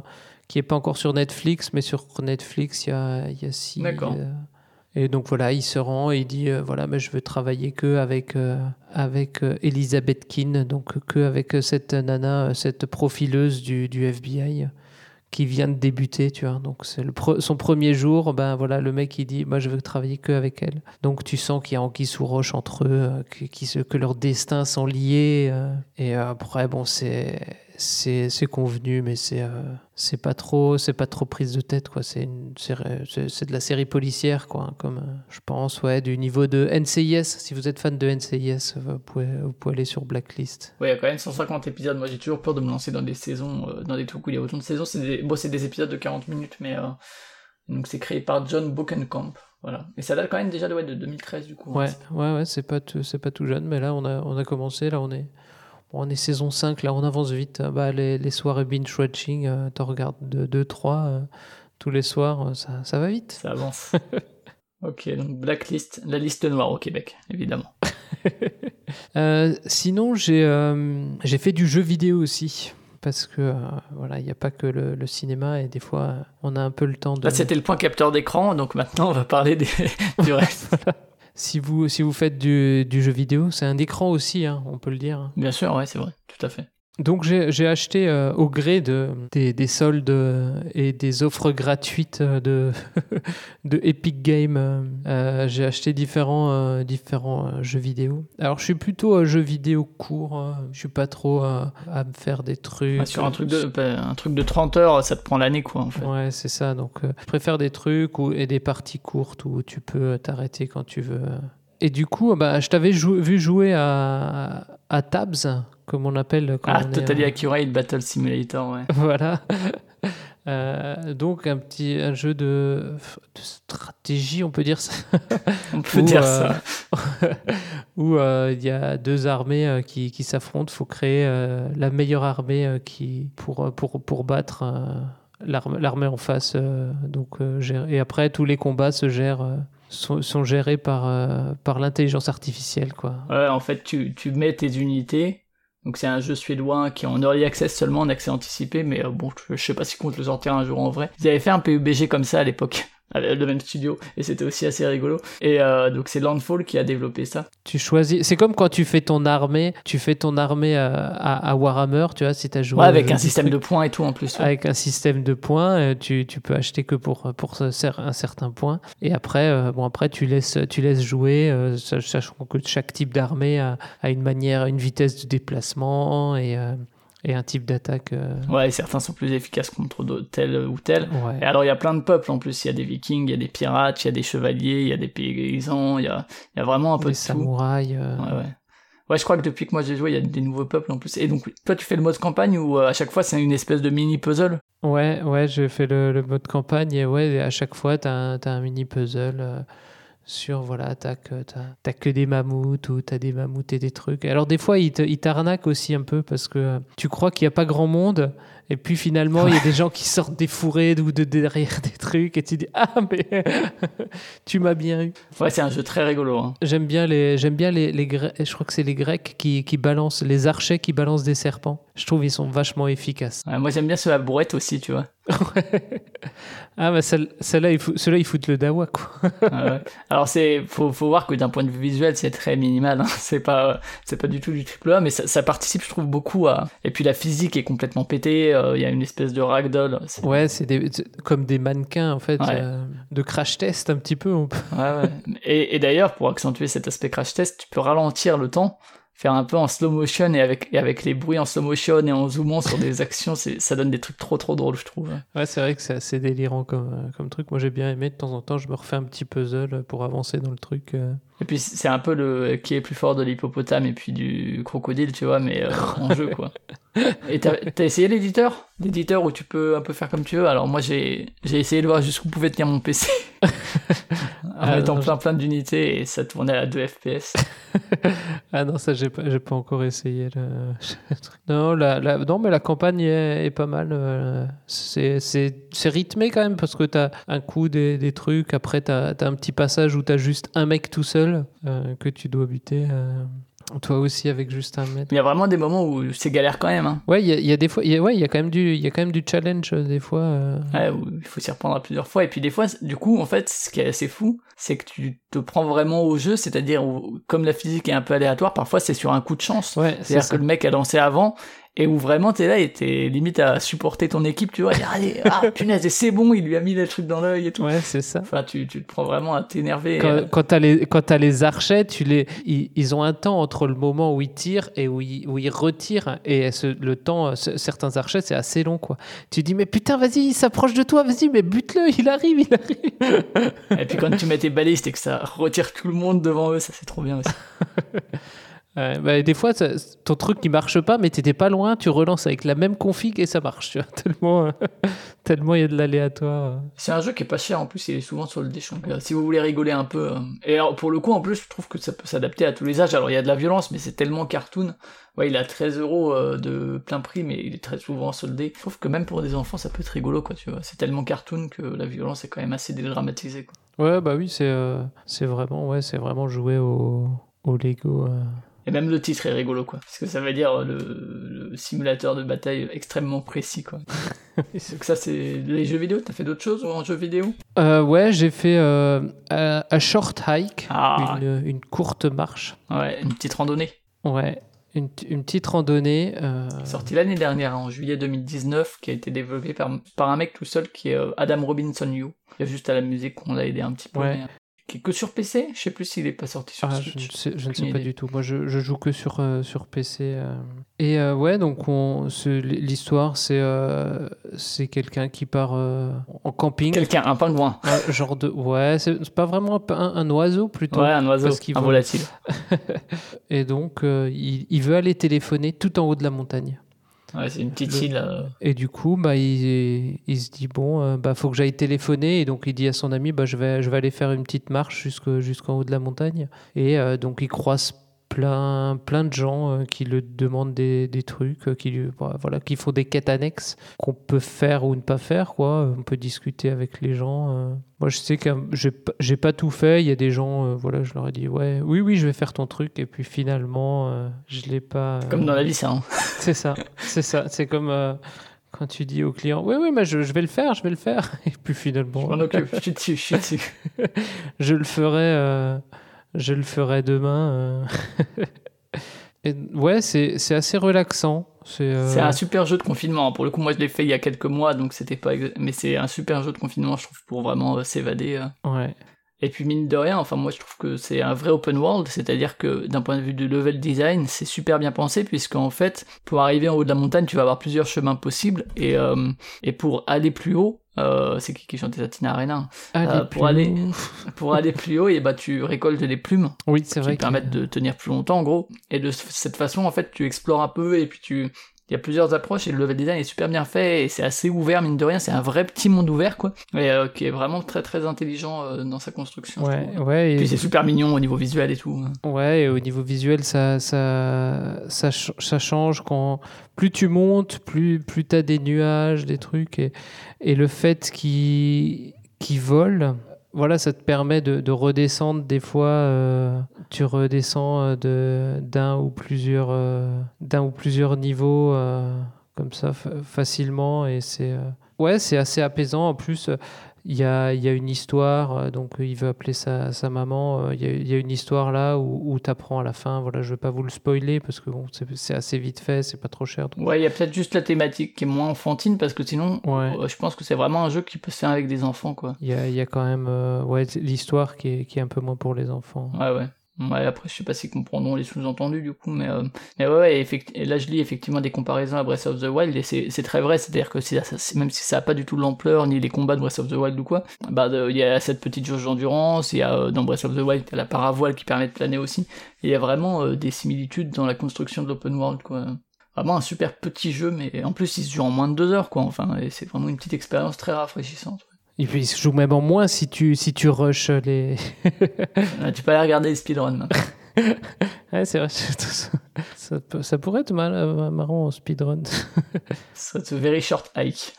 qui est pas encore sur Netflix, mais sur Netflix, il y a, il y a six. D'accord. Et donc voilà, il se rend et il dit euh, voilà, mais je veux travailler que avec euh, avec euh, Elizabeth donc que avec euh, cette nana, cette profileuse du, du FBI qui vient de débuter, tu vois. Donc c'est pre- son premier jour, ben voilà, le mec il dit moi je veux travailler que avec elle. Donc tu sens qu'il y a anguille sous roche entre eux, que, que leurs destins sont liés. et après bon c'est c'est c'est convenu, mais c'est euh, c'est pas trop c'est pas trop prise de tête quoi. C'est de la série policière quoi, hein, comme euh, je pense ouais du niveau de NCIS. Si vous êtes fan de NCIS, vous pouvez vous pouvez aller sur Blacklist. Ouais, il y a quand même 150 épisodes. Moi, j'ai toujours peur de me lancer dans des saisons, euh, dans des trucs où il y a autant de saisons. C'est des, bon, c'est des épisodes de 40 minutes, mais euh, donc c'est créé par John Bokenkamp. Voilà. Et ça date quand même déjà de, ouais, de 2013 du coup. hein. Ouais, ouais, ouais, c'est pas, tout- c'est pas tout jeune, mais là, on a, on a commencé, là, on est, bon, on est saison 5, là, on avance vite. Bah, les, les soirées binge-watching, euh, t'en regardes 2, 3 tous les soirs, euh, ça, ça va vite. Ça avance. ok, donc Blacklist, la liste noire au Québec, évidemment. Euh, sinon, j'ai, euh, fait du jeu vidéo aussi. parce que euh, voilà, il n'y a pas que le, le cinéma et des fois euh, on a un peu le temps de. Là, c'était le point capteur d'écran, donc maintenant on va parler des- du reste. Si vous si vous faites du, du jeu vidéo, c'est un écran aussi, hein, on peut le dire. Bien sûr, ouais, c'est vrai, tout à fait. Donc j'ai acheté euh, au gré de, des, des soldes euh, et des offres gratuites euh, de, de Epic Games. euh, j'ai acheté différents, euh, différents jeux vidéo. Alors je suis plutôt euh, jeu vidéo court. je suis pas trop à me faire des trucs. Ouais, sur un truc, de, un truc de 30 heures, ça te prend l'année, quoi, en fait. Ouais, c'est ça. Donc, je préfère des trucs ou, et des parties courtes où tu peux t'arrêter quand tu veux. Et du coup, bah, je t'avais jou- vu jouer à, à Tabs, comme on appelle. Quand Ah, on est, Totally euh, Accurate Battle Simulator, ouais. Voilà. Euh, donc un petit un jeu de, de stratégie, on peut dire ça. On peut dire euh, ça. où euh, il y a deux armées qui, qui s'affrontent. Il faut créer la meilleure armée qui, pour, pour, pour battre l'armée en face. donc, et après, tous les combats se gèrent, sont, gérés par, euh, par l'intelligence artificielle. Quoi. Ouais, en fait, tu, tu mets tes unités. Donc c'est un jeu suédois qui est en early access seulement, en accès anticipé, mais euh, bon, je, je sais pas s'ils comptent le sortir un jour en vrai. Ils avaient fait un PUBG comme ça à l'époque, le même studio, et c'était aussi assez rigolo. Et euh, donc c'est Landfall qui a développé ça. Tu choisis. C'est comme quand tu fais ton armée, tu fais ton armée à, à, à Warhammer, tu vois, si tu as joué. Ouais, avec euh, un système de points et tout en plus. ouais. Avec un système de points, euh, tu, tu peux acheter que pour, pour un certain point. Et après, euh, bon, après tu, laisses, tu laisses jouer, euh, sach- sachant que chaque type d'armée a, a une manière, une vitesse de déplacement et, euh, et un type d'attaque. euh, Ouais, certains sont plus efficaces contre tel ou tel. ouais. Et alors il y a plein de peuples en plus, il y a des vikings, il y a des pirates, il y a des chevaliers, il y a des paysans, il y a, il y a vraiment un peu Des de tout. samouraïs. euh, Ouais, ouais. Ouais, je crois que depuis que moi j'ai joué, il y a des nouveaux peuples en plus. Et donc, toi, tu fais le mode campagne où euh, à chaque fois c'est une espèce de mini puzzle? Ouais, ouais, j'ai fait le, le mode campagne et ouais, à chaque fois, tu as, un mini puzzle sur, voilà, t'as que, t'as, que des mammouths ou t'as des mammouths et des trucs. Alors des fois, ils t'arnaquent aussi un peu parce que euh, tu crois qu'il n'y a pas grand monde et puis finalement, il y a des gens qui sortent des fourrés ou de derrière des trucs et tu dis, ah, mais tu m'as bien eu. Ouais, c'est un jeu très rigolo. Hein. J'aime bien les, j'aime bien les, les Gre- je crois que c'est les Grecs qui, qui balancent, les archers qui balancent des serpents. Je trouve ils sont vachement efficaces. Ouais, moi j'aime bien ceux à brouette aussi, tu vois. Ah, bah celle- celle-là, ils, fou- ceux-là, ils foutent le dawa, quoi. Ouais. Alors c'est, faut, faut voir que d'un point de vue visuel, c'est très minimal. Hein. C'est pas, c'est pas du tout du triple A, mais ça, ça participe, je trouve, beaucoup à. Et puis la physique est complètement pétée. Euh, Il y a une espèce de ragdoll. Ouais, c'est des- comme des mannequins, en fait, Ouais. euh, de crash test, un petit peu. on peut- Ouais, ouais. Et, et d'ailleurs, pour accentuer cet aspect crash test, tu peux ralentir le temps, faire un peu en slow motion et avec, et avec les bruits en slow motion et en zoomant sur des actions, ça donne des trucs trop trop drôles, je trouve. Ouais, c'est vrai que c'est assez délirant comme, euh, comme truc. Moi, j'ai bien aimé. De temps en temps, je me refais un petit puzzle pour avancer dans le truc. Et puis c'est un peu le qui est plus fort de l'hippopotame et puis du crocodile, tu vois, mais euh, en jeu quoi. Et t'as, essayé l'éditeur? L'éditeur où tu peux un peu faire comme tu veux. Alors moi j'ai, essayé de voir jusqu'où pouvait tenir mon PC. en Ah, mettant plein plein d'unités et ça tournait à 2 FPS. Ah non, ça, j'ai pas, pas encore essayé. Le... non, la, la- non, mais la campagne est, est pas mal. euh, c'est rythmé quand même parce que t'as un coup des, des trucs. Après, t'as, as un petit passage où t'as juste un mec tout seul euh, que tu dois buter. euh, toi aussi avec juste un mec. Mais il y a vraiment des moments où c'est galère quand même. Hein. Ouais, il y a, il y a des fois, il y a, ouais, il y a quand même du, il y a quand même du challenge euh, des fois. euh. Ouais, il faut s'y reprendre à plusieurs fois. Et puis des fois, du coup, en fait, ce qui est assez fou, c'est que tu te prends vraiment au jeu, c'est-à-dire comme la physique est un peu aléatoire, parfois c'est sur un coup de chance. Ouais, c'est C'est-à-dire que le mec a lancé avant, et où vraiment t'es là et t'es limite à supporter ton équipe, tu vois, dire allez, ah punaise, et c'est bon, il lui a mis les trucs dans l'œil et tout. Ouais, c'est ça. Enfin, tu, tu te prends vraiment à t'énerver. Quand, euh, quand t'as les quand t'as les archers, tu les ils, ils ont un temps entre le moment où ils tirent et où ils, où ils retirent et ce- le temps euh, ce- certains archers c'est assez long quoi. Tu dis mais putain vas-y il s'approche de toi vas-y mais bute-le il arrive il arrive. Et puis quand tu mets tes balistes et que ça retire tout le monde devant eux, ça c'est trop bien aussi. Ouais, bah, des fois ça- ton truc qui marche pas mais t'étais pas loin tu relances avec la même config et ça marche tu vois, tellement euh, tellement il y a de l'aléatoire. euh. C'est un jeu qui est pas cher en plus, il est souvent sur le euh, si vous voulez rigoler un peu. euh, Et alors, pour le coup, en plus, je trouve que ça peut s'adapter à tous les âges. Alors il y a de la violence, mais c'est tellement cartoon. Ouais, il a 13 euros de plein prix, mais il est très souvent soldé. Je trouve que même pour des enfants, ça peut être rigolo, quoi, tu vois. C'est tellement cartoon que la violence est quand même assez dédramatisée, quoi. Ouais bah oui c'est euh, c'est vraiment ouais c'est vraiment jouer au au Lego. Et même le titre est rigolo, quoi. Parce que ça veut dire euh, le, le simulateur de bataille extrêmement précis, quoi. Donc ça, c'est les jeux vidéo. T'as fait d'autres choses en jeux vidéo? Euh, ouais, j'ai fait euh, un short hike, Ah. une, une courte marche. Ouais, une petite randonnée. Ouais, une, une petite randonnée. euh, Sorti l'année dernière, en juillet 2019, qui a été développé par, par un mec tout seul qui est euh, Adam Robinson You. Il y a juste à la musique qu'on l'a aidé un petit peu. Ouais. Qui est que sur PC Je sais plus s'il est pas sorti sur Ah, je ne sais, je ne sais Aucune pas idée. du tout. Moi, je, je joue que sur, euh, sur PC. euh. Et euh, ouais, donc l'histoire, c'est c'est quelqu'un qui part en camping. Quelqu'un, un pingouin. Genre de. Ouais, c'est pas vraiment un, un- un oiseau plutôt. Ouais, un oiseau, parce un volatile. Et donc, il, il veut aller téléphoner tout en haut de la montagne. Ouais, c'est une petite Le- île. euh, Et du coup, bah, il, il se dit bon, euh, bah, faut que j'aille téléphoner. Et donc, il dit à son ami, bah, je vais, je vais aller faire une petite marche jusqu'en haut de la montagne. Et euh, donc, il croise plein, plein de gens euh, qui le demandent des, des trucs, euh, qui, lui- voilà, qui font des quêtes annexes qu'on peut faire ou ne pas faire. Quoi. On peut discuter avec les gens. euh. Moi, je sais que j'ai pas- tout fait. Il y a des gens, euh, voilà, je leur ai dit, ouais, oui, oui, je vais faire ton truc. Et puis finalement, euh, je l'ai pas. Comme euh, dans la vie, ça. hein. c'est ça, c'est ça. C'est comme euh, quand tu dis au client, oui, oui, mais je, je vais le faire, je vais le faire. Et puis finalement, Je m'en occupe. Je suis dessus, je suis dessus. je le ferai, euh, je le ferai demain. euh. Et ouais, c'est assez relaxant. C'est euh, C'est un super jeu de confinement. Pour le coup, moi, je l'ai fait il y a quelques mois, donc c'était pas. Mais c'est un super jeu de confinement, je trouve, pour vraiment euh, s'évader. euh. ouais, Et puis mine de rien, enfin moi je trouve que c'est un vrai open world, c'est-à-dire que d'un point de vue du level design, c'est super bien pensé puisqu'en fait, pour arriver en haut de la montagne, tu vas avoir plusieurs chemins possibles et euh, et pour aller plus haut, euh, c'est qui qui chantait ça Tina Arena? Allez, Euh, pour aller-. Pour aller plus haut, et bah tu récoltes des plumes Oui, c'est qui vrai. te permettent de tenir plus longtemps en gros. Et de cette façon, en fait, tu explores un peu et puis tu il y a plusieurs approches et le level design est super bien fait et c'est assez ouvert mine de rien, c'est un vrai petit monde ouvert quoi, et euh, qui est vraiment très très intelligent euh, dans sa construction. Ouais, ouais, Et puis c'est super mignon au niveau visuel et tout. ouais, et au niveau visuel, ça, ça, ça, ch- ça change quand plus tu montes, plus, plus tu as des nuages, des trucs, et, et le fait qu'il qu'il vole, voilà, ça te permet de, de redescendre des fois. euh, tu redescends euh, d'un ou plusieurs euh, d'un ou plusieurs niveaux comme ça fa- facilement, et c'est ouais, c'est assez apaisant. En plus, il y a, il y a une histoire, euh, donc euh, il veut appeler sa, sa maman. euh, Il y, a, il y a une histoire là où, où tu apprends à la fin. Voilà, je vais pas vous le spoiler parce que bon, c'est c'est assez vite fait, c'est pas trop cher. donc- Ouais, il y a peut-être juste la thématique qui est moins enfantine parce que sinon, Ouais. je pense que c'est vraiment un jeu qui peut se faire avec des enfants quoi. Il y a, il y a quand même euh, ouais, l'histoire qui est, qui est un peu moins pour les enfants. Ouais, ouais. Ouais, après, je sais pas s'ils comprendront les sous-entendus du coup, mais, euh, mais ouais, ouais et là je lis effectivement des comparaisons à Breath of the Wild et c'est très vrai, c'est-à-dire que si ça- même si ça a pas du tout l'ampleur ni les combats de Breath of the Wild ou quoi, bah il y a cette petite jauge d'endurance, il y a euh, dans Breath of the Wild la paravoile qui permet de planer aussi, il y a vraiment euh, des similitudes dans la construction de l'open world quoi. Vraiment un super petit jeu, mais en plus il se joue en moins de deux heures quoi, enfin, et c'est vraiment une petite expérience très rafraîchissante. Et puis il se joue même en moins si tu, si tu rushes les. Euh, tu peux aller regarder les speedruns ouais, c'est vrai. Ça, ça peut- ça pourrait être mal, euh, marrant en speedrun. Ce serait very short hike.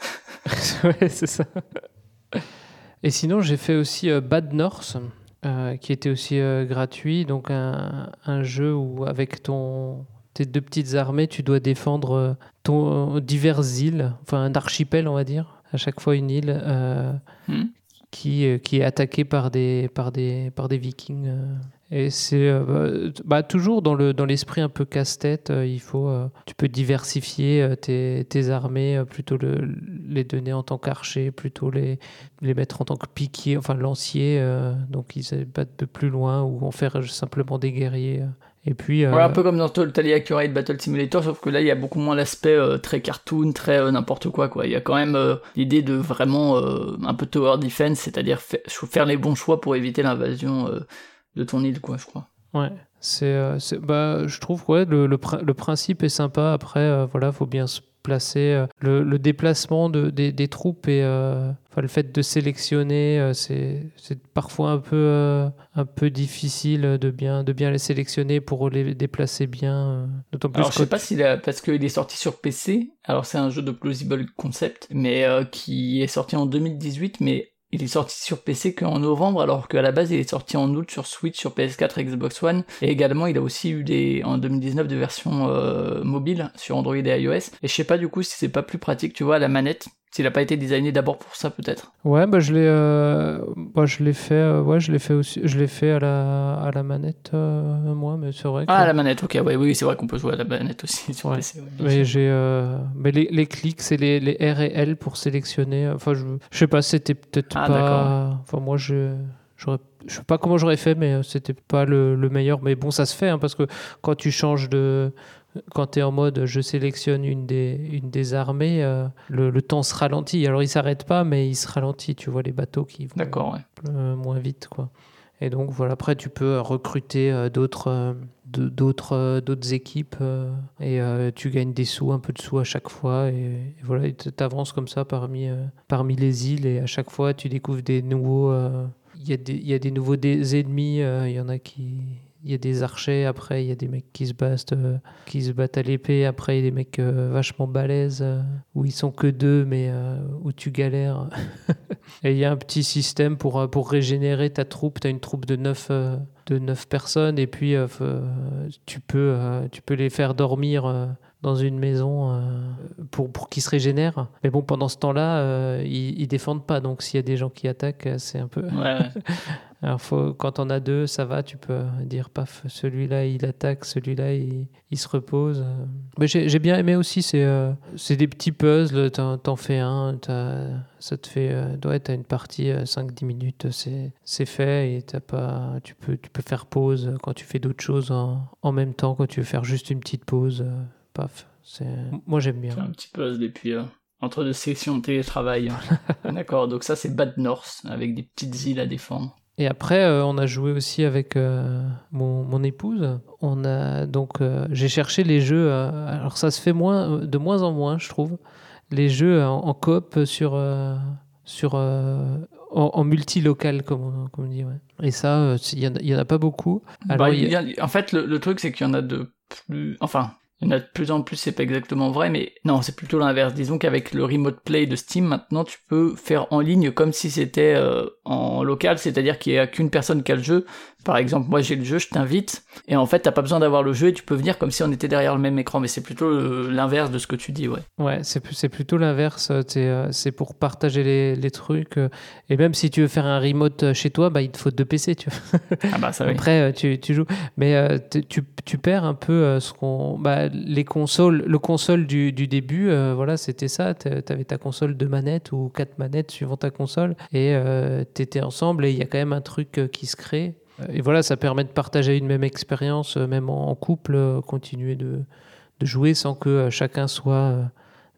ouais, c'est ça. Et sinon, j'ai fait aussi euh, Bad North, euh, qui était aussi gratuit. Donc, un, un jeu où, avec ton, tes deux petites armées, tu dois défendre ton, diverses îles, enfin un archipel, on va dire. À chaque fois, une île euh, Hmm. qui, euh, qui est attaquée par des, par des, par des vikings. euh. Et c'est euh, bah, bah, toujours dans le dans l'esprit un peu casse-tête. euh, il faut, euh, tu peux diversifier tes, tes armées, plutôt le, les donner en tant qu'archers, plutôt les les mettre en tant que piquiers, enfin lanciers. euh, donc ils se battent de plus loin ou en faire simplement des guerriers. Et puis euh, Ouais, un peu comme dans Total Accurate Battle Simulator, sauf que là, il y a beaucoup moins l'aspect euh, très cartoon, très euh, n'importe quoi, quoi. Il y a quand même l'idée de vraiment un peu tower defense, c'est-à-dire fa- faire les bons choix pour éviter l'invasion de ton île, quoi, je crois. Ouais, c'est, bah, je trouve que ouais, le, le, prin- le principe est sympa. Après, voilà, faut bien se placer. euh, le, le déplacement de, des, des troupes et euh, enfin, le fait de sélectionner, euh, c'est, parfois un peu, euh, un peu difficile de bien, de bien les sélectionner pour les déplacer bien. d'autant plus Alors, je sais pas s'il a, parce qu'il est sorti sur PC, alors c'est un jeu de plausible concept, mais qui est sorti en 2018, mais il est sorti sur PC qu'en novembre, alors qu'à la base il est sorti en août sur Switch, sur PS4, Xbox One, et également il a aussi eu des en 2019 des versions euh, mobiles sur Android et iOS. Et je sais pas du coup si c'est pas plus pratique, tu vois, à la manette, s'il a pas été designé d'abord pour ça peut-être. Ouais, bah je l'ai, euh, bah, je l'ai fait, euh, ouais, je l'ai fait aussi, je l'ai fait à la, à la manette, euh, moi, mais c'est vrai. Que... Ah, à la manette, ok, ouais, oui, c'est vrai qu'on peut jouer à la manette aussi sur Ouais. PC. ouais, Mais j'ai, mais les, les clics, c'est les, les R et L pour sélectionner. Enfin, je, je sais pas, c'était peut-être Ah, pas. Enfin, moi, je, j'aurais, je sais pas comment j'aurais fait, mais c'était pas le, le meilleur. Mais bon, ça se fait, hein, parce que quand tu changes de, quand tu es en mode je sélectionne une des, une des armées, euh, le, le temps se ralentit. Alors, il s'arrête pas, mais il se ralentit. Tu vois les bateaux qui vont ouais. euh, moins vite quoi. Et donc voilà, après tu peux euh, recruter d'autres d'autres d'autres équipes et tu gagnes des sous, un peu de sous à chaque fois et, et voilà, tu avances comme ça parmi parmi les îles et à chaque fois tu découvres des nouveaux il y a des il y a des nouveaux des ennemis, il y en a qui il y a des archers, après il y a des mecs qui se battent, euh, qui se battent à l'épée, après il y a des mecs euh, vachement balèzes, euh, où ils sont que deux, mais où tu galères. Et il y a un petit système pour, pour régénérer ta troupe. Tu as une troupe de 9, de neuf personnes et puis tu, peux, tu peux les faire dormir dans une maison euh, pour, pour qu'ils se régénèrent. Mais bon, pendant ce temps-là, euh, ils, ils défendent pas. Donc s'il y a des gens qui attaquent, c'est un peu... Ouais, ouais. Alors faut, quand on a deux, ça va, tu peux dire paf, celui-là il attaque, celui-là il, il se repose. Mais j'ai bien aimé aussi, c'est euh, des petits puzzles, t'en fais un, ça te fait, euh, ouais, t'as une partie euh, 5-10 minutes, c'est fait et t'as pas, tu peux, tu peux faire pause quand tu fais d'autres choses en, en même temps, quand tu veux faire juste une petite pause, euh, paf. Moi j'aime bien. Un petit puzzle et puis euh, entre deux sessions de télétravail. D'accord, donc ça c'est Bad North avec des petites îles à défendre. Et après, euh, on a joué aussi avec euh, mon, mon épouse. On a donc, euh, j'ai cherché les jeux. alors ça se fait moins, de moins en moins, je trouve. Les jeux en, en coop sur sur en, en multi-local, comme on, comme on dit. Ouais. Et ça, il y, en a- il y en a pas beaucoup. Alors, Bah, il y a- il y a- en fait, le, le truc c'est qu'il y en a de plus. Enfin, il y en a de plus en plus, c'est pas exactement vrai, mais non, c'est plutôt l'inverse. Disons qu'avec le Remote Play de Steam, maintenant tu peux faire en ligne comme si c'était euh, en local, c'est-à-dire qu'il y a qu'une personne qui a le jeu. Par exemple, moi j'ai le jeu, je t'invite, et en fait t'as pas besoin d'avoir le jeu et tu peux venir comme si on était derrière le même écran, mais c'est plutôt euh, l'inverse de ce que tu dis, ouais. Ouais, c'est plutôt l'inverse. euh, euh, C'est pour partager les, les trucs. euh, Et même si tu veux faire un remote euh, chez toi, bah, il te faut deux PC. Tu vois. Ah bah ça oui. Après, euh, tu, tu joues. Mais euh, tu, tu perds un peu euh, ce qu'on. Bah, les consoles, le console du, du début, euh, voilà, c'était ça. Tu avais ta console de manettes ou quatre manettes suivant ta console. Et tu étais ensemble et il y a quand même un truc euh, qui se crée. Et voilà, ça permet de partager une même expérience, euh, même en, couple, euh, continuer de, de jouer sans que euh, chacun soit euh,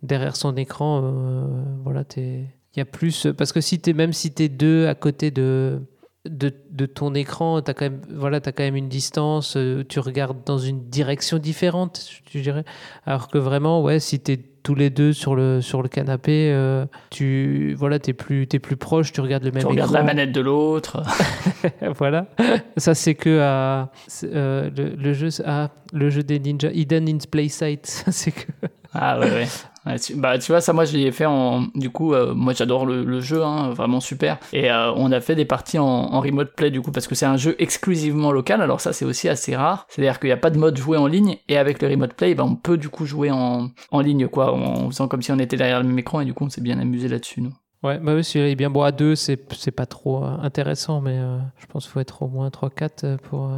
derrière son écran. euh, voilà, il y a plus. Parce que si es, même si tu es deux à côté de de, de ton écran, tu as, quand même- voilà, as quand même une distance, euh, tu regardes dans une direction différente, je dirais. Alors que vraiment, ouais, si tu es tous les deux sur le, sur le canapé, euh, tu voilà, es plus, t'es plus proche, tu regardes le même Tu regardes la écran. manette de l'autre. voilà. Ça, c'est que à, euh, le, le jeu, ah, le jeu des ninjas, Hidden in Play Sight. C'est que. Ah ouais, ouais. Tu, bah tu vois ça moi je l'ai fait en du coup euh, moi j'adore le, jeu hein, vraiment super et euh, on a fait des parties en, en remote play du coup parce que c'est un jeu exclusivement local alors ça c'est aussi assez rare c'est à dire qu'il n'y a pas de mode jouer en ligne et avec le remote play bah, on peut du coup jouer en, en ligne quoi en faisant comme si on était derrière le même écran et du coup on s'est bien amusé là-dessus nous Ouais, bah oui, celui-là est bien. Bon, à deux, c'est c'est pas trop euh, intéressant, mais je pense qu'il faut être au moins 3-4 pour,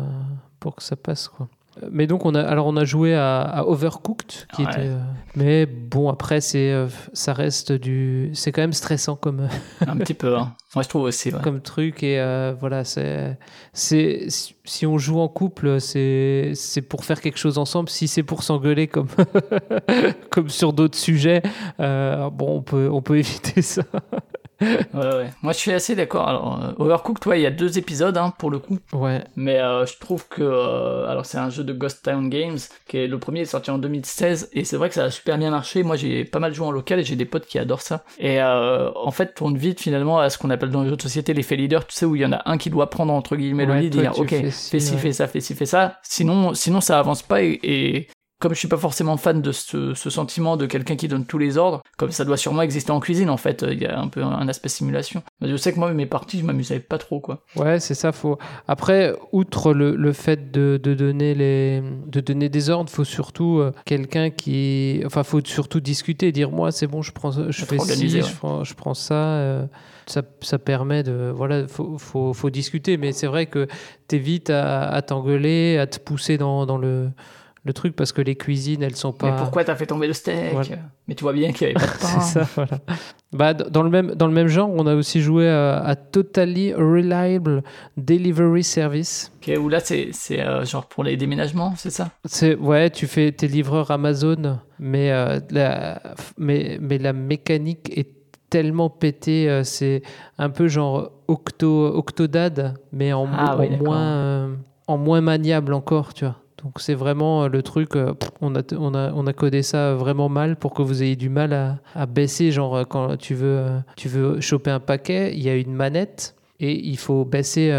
pour que ça passe, quoi. Euh, Mais donc, on a, alors on a joué à, à Overcooked, qui Ouais. était. euh, mais bon, après, c'est, euh, ça reste du. C'est quand même stressant comme, un petit peu hein. moi je trouve aussi ouais. comme truc. Et euh, voilà, c'est, c'est. Si on joue en couple, c'est, c'est pour faire quelque chose ensemble. Si c'est pour s'engueuler comme, comme sur d'autres sujets, euh, bon, on peut, on peut éviter ça. Ouais ouais moi je suis assez d'accord alors euh, Overcooked ouais il y a deux épisodes hein, pour le coup Ouais. Mais euh, je trouve que euh, alors c'est un jeu de Ghost Town Games qui est le premier est sorti en 2016 et c'est vrai que ça a super bien marché. Moi j'ai pas mal joué en local et j'ai des potes qui adorent ça. Et euh, en fait tourne vite finalement à ce qu'on appelle dans les jeux de société l'effet leader. Tu sais où il y en a un qui doit prendre entre guillemets le lead, toi, dire ok fais ci, fais ça fais ci fais ça. Sinon sinon ça avance pas et, et comme je suis pas forcément fan de ce, ce sentiment de quelqu'un qui donne tous les ordres, comme ça doit sûrement exister en cuisine en fait, il y a un peu un aspect simulation. Mais je sais que moi mes parties, je m'amusais pas trop quoi. Ouais, c'est ça. Faut après, outre le, le fait de, de donner les, de donner des ordres, faut surtout euh, quelqu'un qui, enfin, faut surtout discuter, dire moi c'est bon, je prends, je fais ci, je, prends, je prends ça. euh, ça, ça permet de voilà faut, faut, faut discuter mais c'est vrai que t'évites à, à t'engueuler à te pousser dans, dans le, le truc parce que les cuisines elles sont pas Mais pourquoi t'as fait tomber le steak Voilà. Mais tu vois bien qu'il y avait pas de pain. c'est ça, voilà. Bah, dans, le même, dans le même genre, on a aussi joué à, à Totally Reliable Delivery Service. Ok, ou là c'est c'est euh, genre pour les déménagements, c'est ça? C'est, ouais, tu fais tes livreurs Amazon, mais, euh, la, mais, mais la mécanique est tellement pétée. euh, c'est un peu genre Octo, Octodad, mais en, mo- Ah oui, en d'accord. moins, euh, en moins maniable encore, tu vois. Donc c'est vraiment euh, le truc, euh, on, a, on, on a codé ça vraiment mal pour que vous ayez du mal à, à baisser, genre euh, quand tu veux, tu veux choper un paquet, il y a une manette et il faut baisser,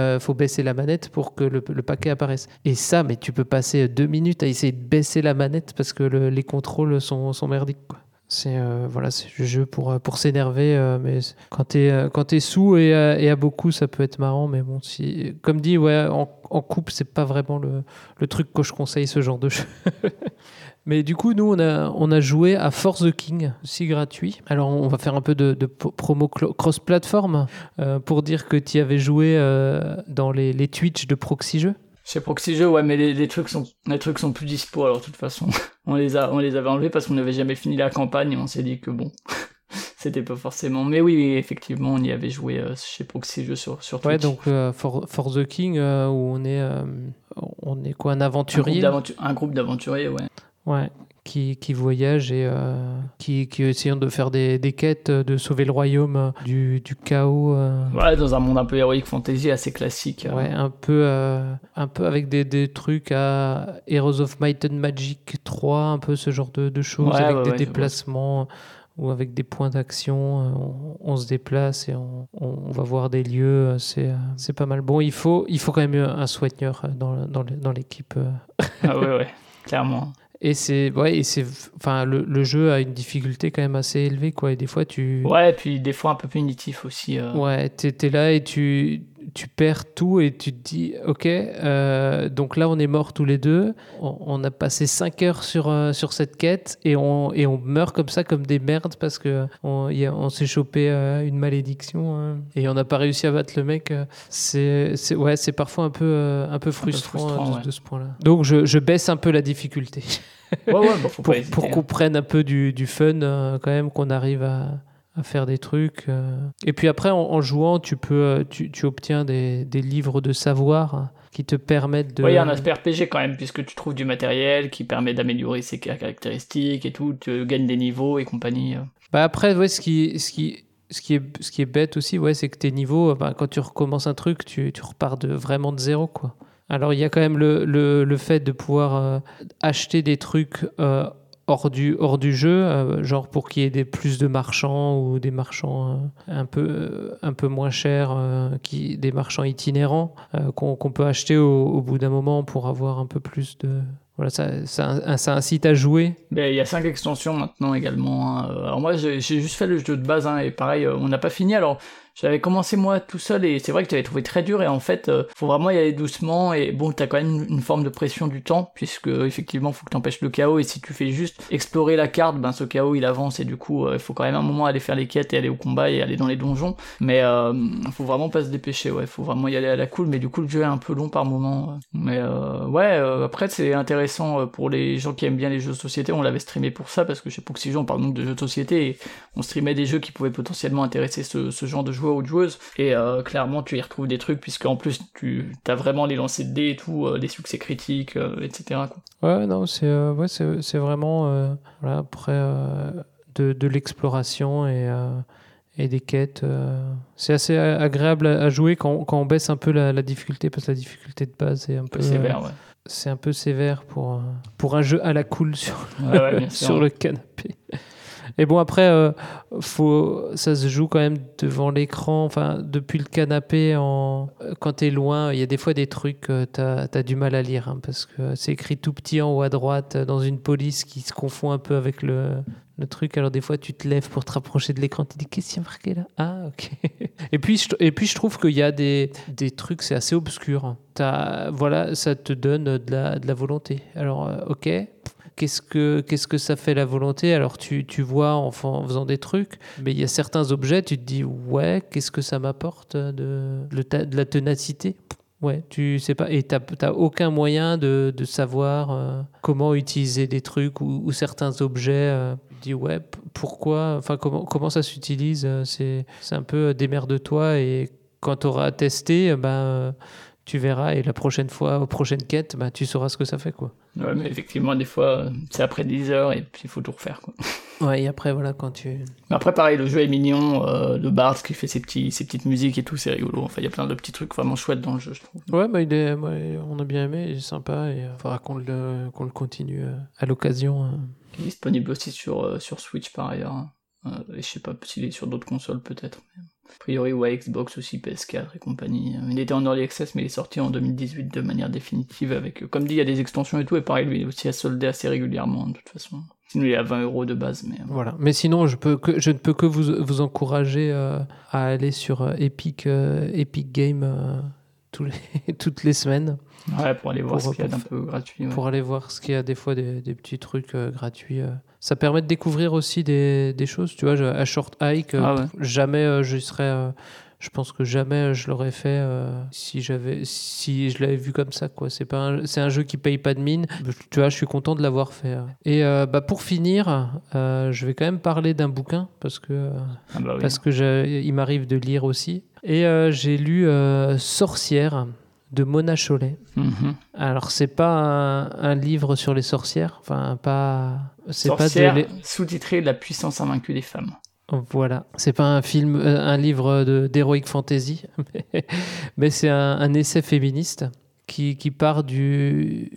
la manette pour que le, paquet apparaisse. Et ça, mais tu peux passer deux minutes à essayer de baisser la manette parce que le- les contrôles sont, sont merdiques. quoi. C'est euh, voilà, c'est le jeu pour, euh, pour s'énerver, euh, mais quand t'es euh, quand sous et, à- et à beaucoup, ça peut être marrant. Mais bon, si, comme dit, ouais, en, en couple, c'est pas vraiment le, le truc que je conseille ce genre de jeu. Mais du coup, nous, on a, on a joué à Force the King, aussi gratuit. Alors, on va faire un peu de, de promo cross-platform pour dire que tu avais joué dans les, les Twitch de Proxy Jeux. Chez Proxy Jeux, ouais, mais les, les trucs sont les trucs sont plus dispo alors de toute façon. on les a on les avait enlevés parce qu'on n'avait jamais fini la campagne et on s'est dit que bon, c'était pas forcément. Mais oui, effectivement, on y avait joué euh, chez Proxy Jeux sur sur Twitch. Ouais, donc euh, For, For the King, euh, où on est, euh, on est quoi, un aventurier? un groupe d'aventuriers, ouais. Ouais, qui, qui voyage et euh, qui, qui essayent de faire des, des quêtes, euh, de sauver le royaume euh, du, du chaos. euh, Ouais, dans un monde un peu héroïque fantasy assez classique. euh. Ouais, un peu, euh, un peu avec des, des trucs à Heroes of Might and Magic 3, un peu ce genre de, de choses, Ouais, avec ouais, des ouais, déplacements ou avec des points d'action. On, on se déplace et on, on va voir des lieux. C'est, pas mal. Bon, il faut, il faut quand même un soigneur dans, dans, dans l'équipe. Ah ouais, ouais, clairement. Et c'est, ouais, et c'est, enfin, le, le jeu a une difficulté quand même assez élevée, quoi. Et des fois, tu, Ouais, et puis des fois un peu punitif aussi. euh. Ouais, t'es es là et tu, tu perds tout et tu te dis, ok, euh, donc là on est morts tous les deux, on, on a passé 5 heures sur, euh, sur cette quête et on, et on meurt comme ça comme des merdes parce que on, y a- on s'est chopé euh, une malédiction hein, et on n'a pas réussi à battre le mec. euh, C'est ouais, c'est parfois un peu, un peu frustrant, frustrant, de, ouais. de ce point-là. Donc je, je baisse un peu la difficulté Ouais, ouais, bah, pour, pour qu'on prenne un peu du, du fun euh, quand même, qu'on arrive à, à faire des trucs. euh. Et puis après, en, en jouant, tu peux, euh, tu, tu obtiens des, des livres de savoir hein, qui te permettent de. Ouais, il y a un aspect RPG quand même, puisque tu trouves du matériel qui permet d'améliorer ses caractéristiques et tout, tu gagnes des niveaux et compagnie. euh. Bah après, ouais, ce qui, ce qui, ce qui est, ce qui est bête aussi, ouais, c'est que tes niveaux, bah, quand tu recommences un truc, tu, tu repars de vraiment de zéro, quoi. Alors il y a quand même le, le, le fait de pouvoir euh, acheter des trucs euh, hors du, hors du jeu, euh, genre pour qu'il y ait plus de marchands ou des marchands euh, un, peu, euh, un peu moins chers, qui, des marchands itinérants qu'on peut acheter au, bout d'un moment pour avoir un peu plus de... Voilà, ça, ça, incite à jouer. Ben, il y a cinq extensions maintenant également. hein. Alors moi, j'ai juste fait le jeu de base, hein, et pareil, on n'a pas fini. Alors, j'avais commencé moi tout seul, et c'est vrai que tu avais trouvé très dur, et en fait, euh, faut vraiment y aller doucement, et bon, t'as quand même une, forme de pression du temps, puisque effectivement, faut que t'empêches le chaos, et si tu fais juste explorer la carte, ben ce chaos il avance, et du coup, euh, il faut quand même un moment aller faire les quêtes, et aller au combat, et aller dans les donjons. Mais euh, faut vraiment pas se dépêcher, ouais, faut vraiment y aller à la cool, mais du coup, le jeu est un peu long par moment. euh. Mais euh, ouais, euh, après, c'est intéressant euh, pour les gens qui aiment bien les jeux de société, on l'avait streamé pour ça, parce que chez Proxy on parle donc de jeux de société, et on streamait des jeux qui pouvaient potentiellement intéresser ce, ce genre de joueurs ou de joueuses, et euh, clairement tu y retrouves des trucs, puisque en plus tu as vraiment les lancers de dés et tout, euh, les succès critiques, euh, etc. Quoi. Ouais, non, c'est euh, ouais, c'est vraiment voilà, après de, de l'exploration et, et des quêtes. c'est assez a- agréable à, jouer quand, quand on baisse un peu la, la difficulté, parce que la difficulté de base est un peu, peu sévère, ouais. c'est un peu sévère pour, pour un jeu à la cool sur, ouais, sur le canapé. Et bon, après, euh, faut, ça se joue quand même devant l'écran, enfin, depuis le canapé. En, quand tu es loin, il y a des fois des trucs que tu as, du mal à lire, hein, parce que c'est écrit tout petit en haut à droite, dans une police qui se confond un peu avec le, le truc. Alors, des fois, tu te lèves pour te rapprocher de l'écran, tu dis Qu'est-ce qu'il y a marqué là? Ah, ok. et, puis, je, et puis, je trouve qu'il y a des, des trucs, c'est assez obscur. As, voilà, ça te donne de la, de la volonté. Alors, euh, ok qu'est-ce que, qu'est-ce que ça fait la volonté? Alors tu, tu vois en, faisant des trucs, mais il y a certains objets, tu te dis ouais, qu'est-ce que ça m'apporte de, de, la ténacité? Ouais, tu sais pas, et tu n'as aucun moyen de, de savoir euh, comment utiliser des trucs ou, certains objets. Euh, tu dis ouais, pourquoi, enfin comment, comment ça s'utilise euh, C'est un peu démerde-toi et quand tu auras testé, ben tu verras et la prochaine fois, aux prochaines quêtes, bah, tu sauras ce que ça fait. Quoi. Ouais, mais effectivement, des fois, c'est après 10 heures et puis il faut tout refaire. Quoi. Ouais, et après, voilà, quand tu. Mais après, pareil, le jeu est mignon, euh, le Bard qui fait ses, petits, ses petites musiques et tout, c'est rigolo. Enfin, il y a plein de petits trucs vraiment chouettes dans le jeu, je trouve. Ouais, bah, il est, on a bien aimé, il est sympa et il euh, faudra qu'on le, qu'on le continue euh, à l'occasion. Hein. Il est disponible aussi sur, sur Switch par ailleurs. Hein. et je sais pas s'il est sur d'autres consoles peut-être. A priori, ouais, Xbox aussi, PS4 et compagnie. Il était en early access, mais il est sorti en 2018 de manière définitive avec, comme dit, il y a des extensions et tout, et pareil, lui, il est aussi à solder assez régulièrement, de toute façon. Sinon, il est à 20 euros de base, mais. Euh. Voilà. Mais sinon, je, peux que, je ne peux que vous, vous encourager euh, à aller sur euh, Epic, Epic Game tous les, toutes les semaines. Ouais, pour aller voir ce qu'il y a d'un peu gratuit. Pour aller voir ce qu'il y a des fois des, des petits trucs gratuits ça permet de découvrir aussi des, des choses. Tu vois, à Short Hike, ah jamais euh, je serais. Euh, je pense que jamais je l'aurais fait euh, si j'avais si je l'avais vu comme ça quoi. C'est pas c'est un jeu qui paye pas de mine. Tu vois je suis content de l'avoir fait et bah pour finir je vais quand même parler d'un bouquin parce que ah bah parce que il m'arrive de lire aussi. Et j'ai lu Sorcière de Mona Chollet. Mhm. Alors c'est pas un, livre sur les sorcières, enfin pas. C'est pas de... sous-titré La puissance invaincue des femmes. Voilà, c'est pas un film, euh, un livre d'heroic fantasy, mais, c'est un, essai féministe qui, qui, part du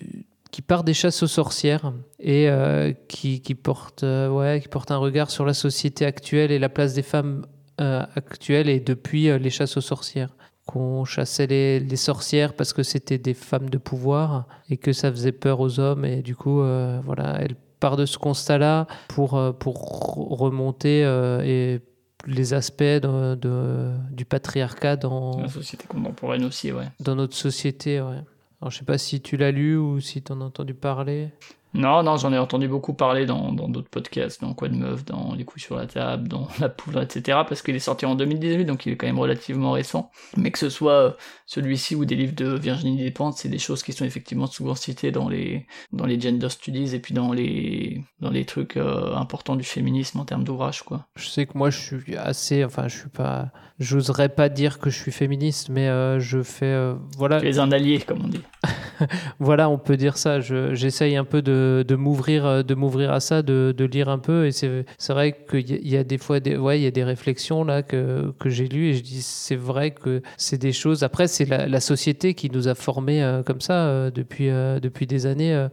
qui part des chasses aux sorcières et euh, qui, qui, porte euh, ouais qui porte un regard sur la société actuelle et la place des femmes actuelles et depuis les chasses aux sorcières qu'on chassait les, sorcières parce que c'était des femmes de pouvoir et que ça faisait peur aux hommes. Et du coup, euh, voilà, elle part de ce constat-là pour, euh, pour remonter euh, et les aspects de, du patriarcat dans la société contemporaine aussi, ouais. Dans notre société, ouais. Alors, je sais pas si tu l'as lu ou si tu en as entendu parler. Non, non, j'en ai entendu beaucoup parler dans d'autres podcasts, dans Quoi de Meuf, dans Les coups sur la table, dans La Poudre, etc. Parce qu'il est sorti en 2018, donc il est quand même relativement récent. Mais que ce soit euh, celui-ci ou des livres de Virginie Despentes, c'est des choses qui sont effectivement souvent citées dans les, dans les gender studies et puis dans les, dans les trucs euh, importants du féminisme en termes d'ouvrage, quoi. Je sais que moi, je suis assez, enfin, je suis pas, j'oserais pas dire que je suis féministe, mais euh, je fais, voilà. Tu es un allié, comme on dit. voilà, on peut dire ça. J'essaye un peu de, de m'ouvrir, de m'ouvrir à ça, de, de, lire un peu. Et c'est vrai qu'il y a des fois, des, ouais, il y a des réflexions là que, que j'ai lues et je dis c'est vrai que c'est des choses. Après, c'est la, la, société qui nous a formés euh, comme ça euh, depuis, euh, depuis des années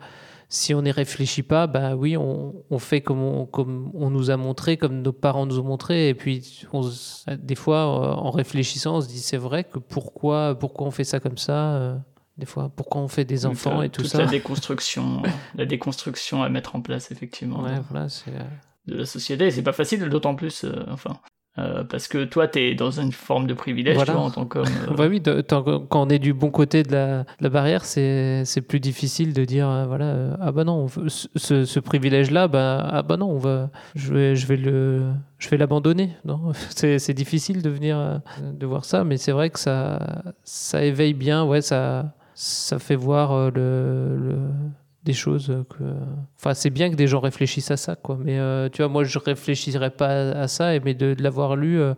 si on n'y réfléchit pas, bah oui, on, on fait comme on, comme on, nous a montré, comme nos parents nous ont montré. Et puis, on, des fois, en réfléchissant, on se dit c'est vrai que pourquoi, pourquoi on fait ça comme ça des fois. Pourquoi on fait des enfants et tout ça. La déconstruction, la déconstruction à mettre en place, effectivement. Ouais, voilà, c'est. Euh, de la société. C'est pas facile, d'autant plus. Euh, enfin. Euh, parce que toi, tu es dans une forme de privilège, tu vois, en tant qu'homme. bah oui, quand on est du bon côté de la, la barrière, c'est plus difficile de dire, voilà, ah bah non, ce, ce privilège-là, bah, ah bah non, on va, je vais, je vais le, je vais l'abandonner. Non, c'est difficile de venir, de voir ça, mais c'est vrai que ça, ça éveille bien, ouais, ça, ça fait voir euh, le, des choses que. Enfin, c'est bien que des gens réfléchissent à ça, quoi. Mais euh, tu vois, moi, je réfléchirais pas à ça, mais de, l'avoir lu. Euh,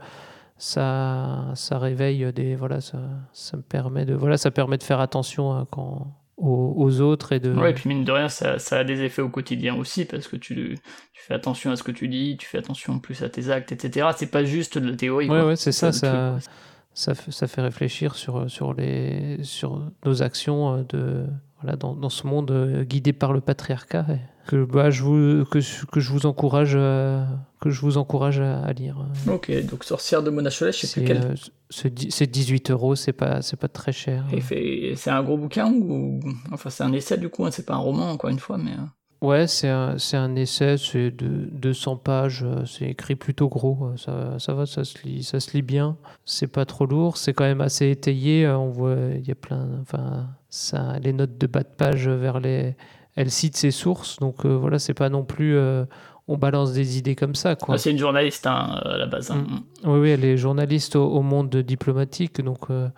ça, ça réveille des voilà ça, ça me permet de voilà ça permet de faire attention hein, quand, aux, autres et de ouais et puis mine de rien ça, ça, a des effets au quotidien aussi parce que tu, tu fais attention à ce que tu dis tu fais attention plus à tes actes etc c'est pas juste de la théorie ouais ouais c'est ça ça, ça, ça, fait réfléchir sur, sur, les, sur nos actions euh, de, voilà, dans, dans ce monde euh, guidé par le patriarcat. que, bah, je vous, que, que je vous encourage, euh, que je vous encourage à, à lire. Ok, donc Sorcière de Mona Chollet, je sais C'est plus quel. euh, c'est dix- c'est 18 euros, c'est pas, c'est pas très cher. C'est un gros bouquin ou. Enfin, c'est un essai du coup, hein, c'est pas un roman encore une fois, mais. euh, Ouais, c'est un, un essai, c'est de 200 pages, euh, c'est écrit plutôt gros, euh, ça, ça va, ça se lit, ça se lit bien. C'est pas trop lourd, c'est quand même assez étayé. euh, On voit, il y a plein, enfin, ça, les notes de bas de page vers les, elle cite ses sources, donc euh, voilà, c'est pas non plus, euh, on balance des idées comme ça, quoi. ah, c'est une journaliste hein, à la base. hein. Oui, oui, elle est journaliste au, au monde diplomatique, donc euh,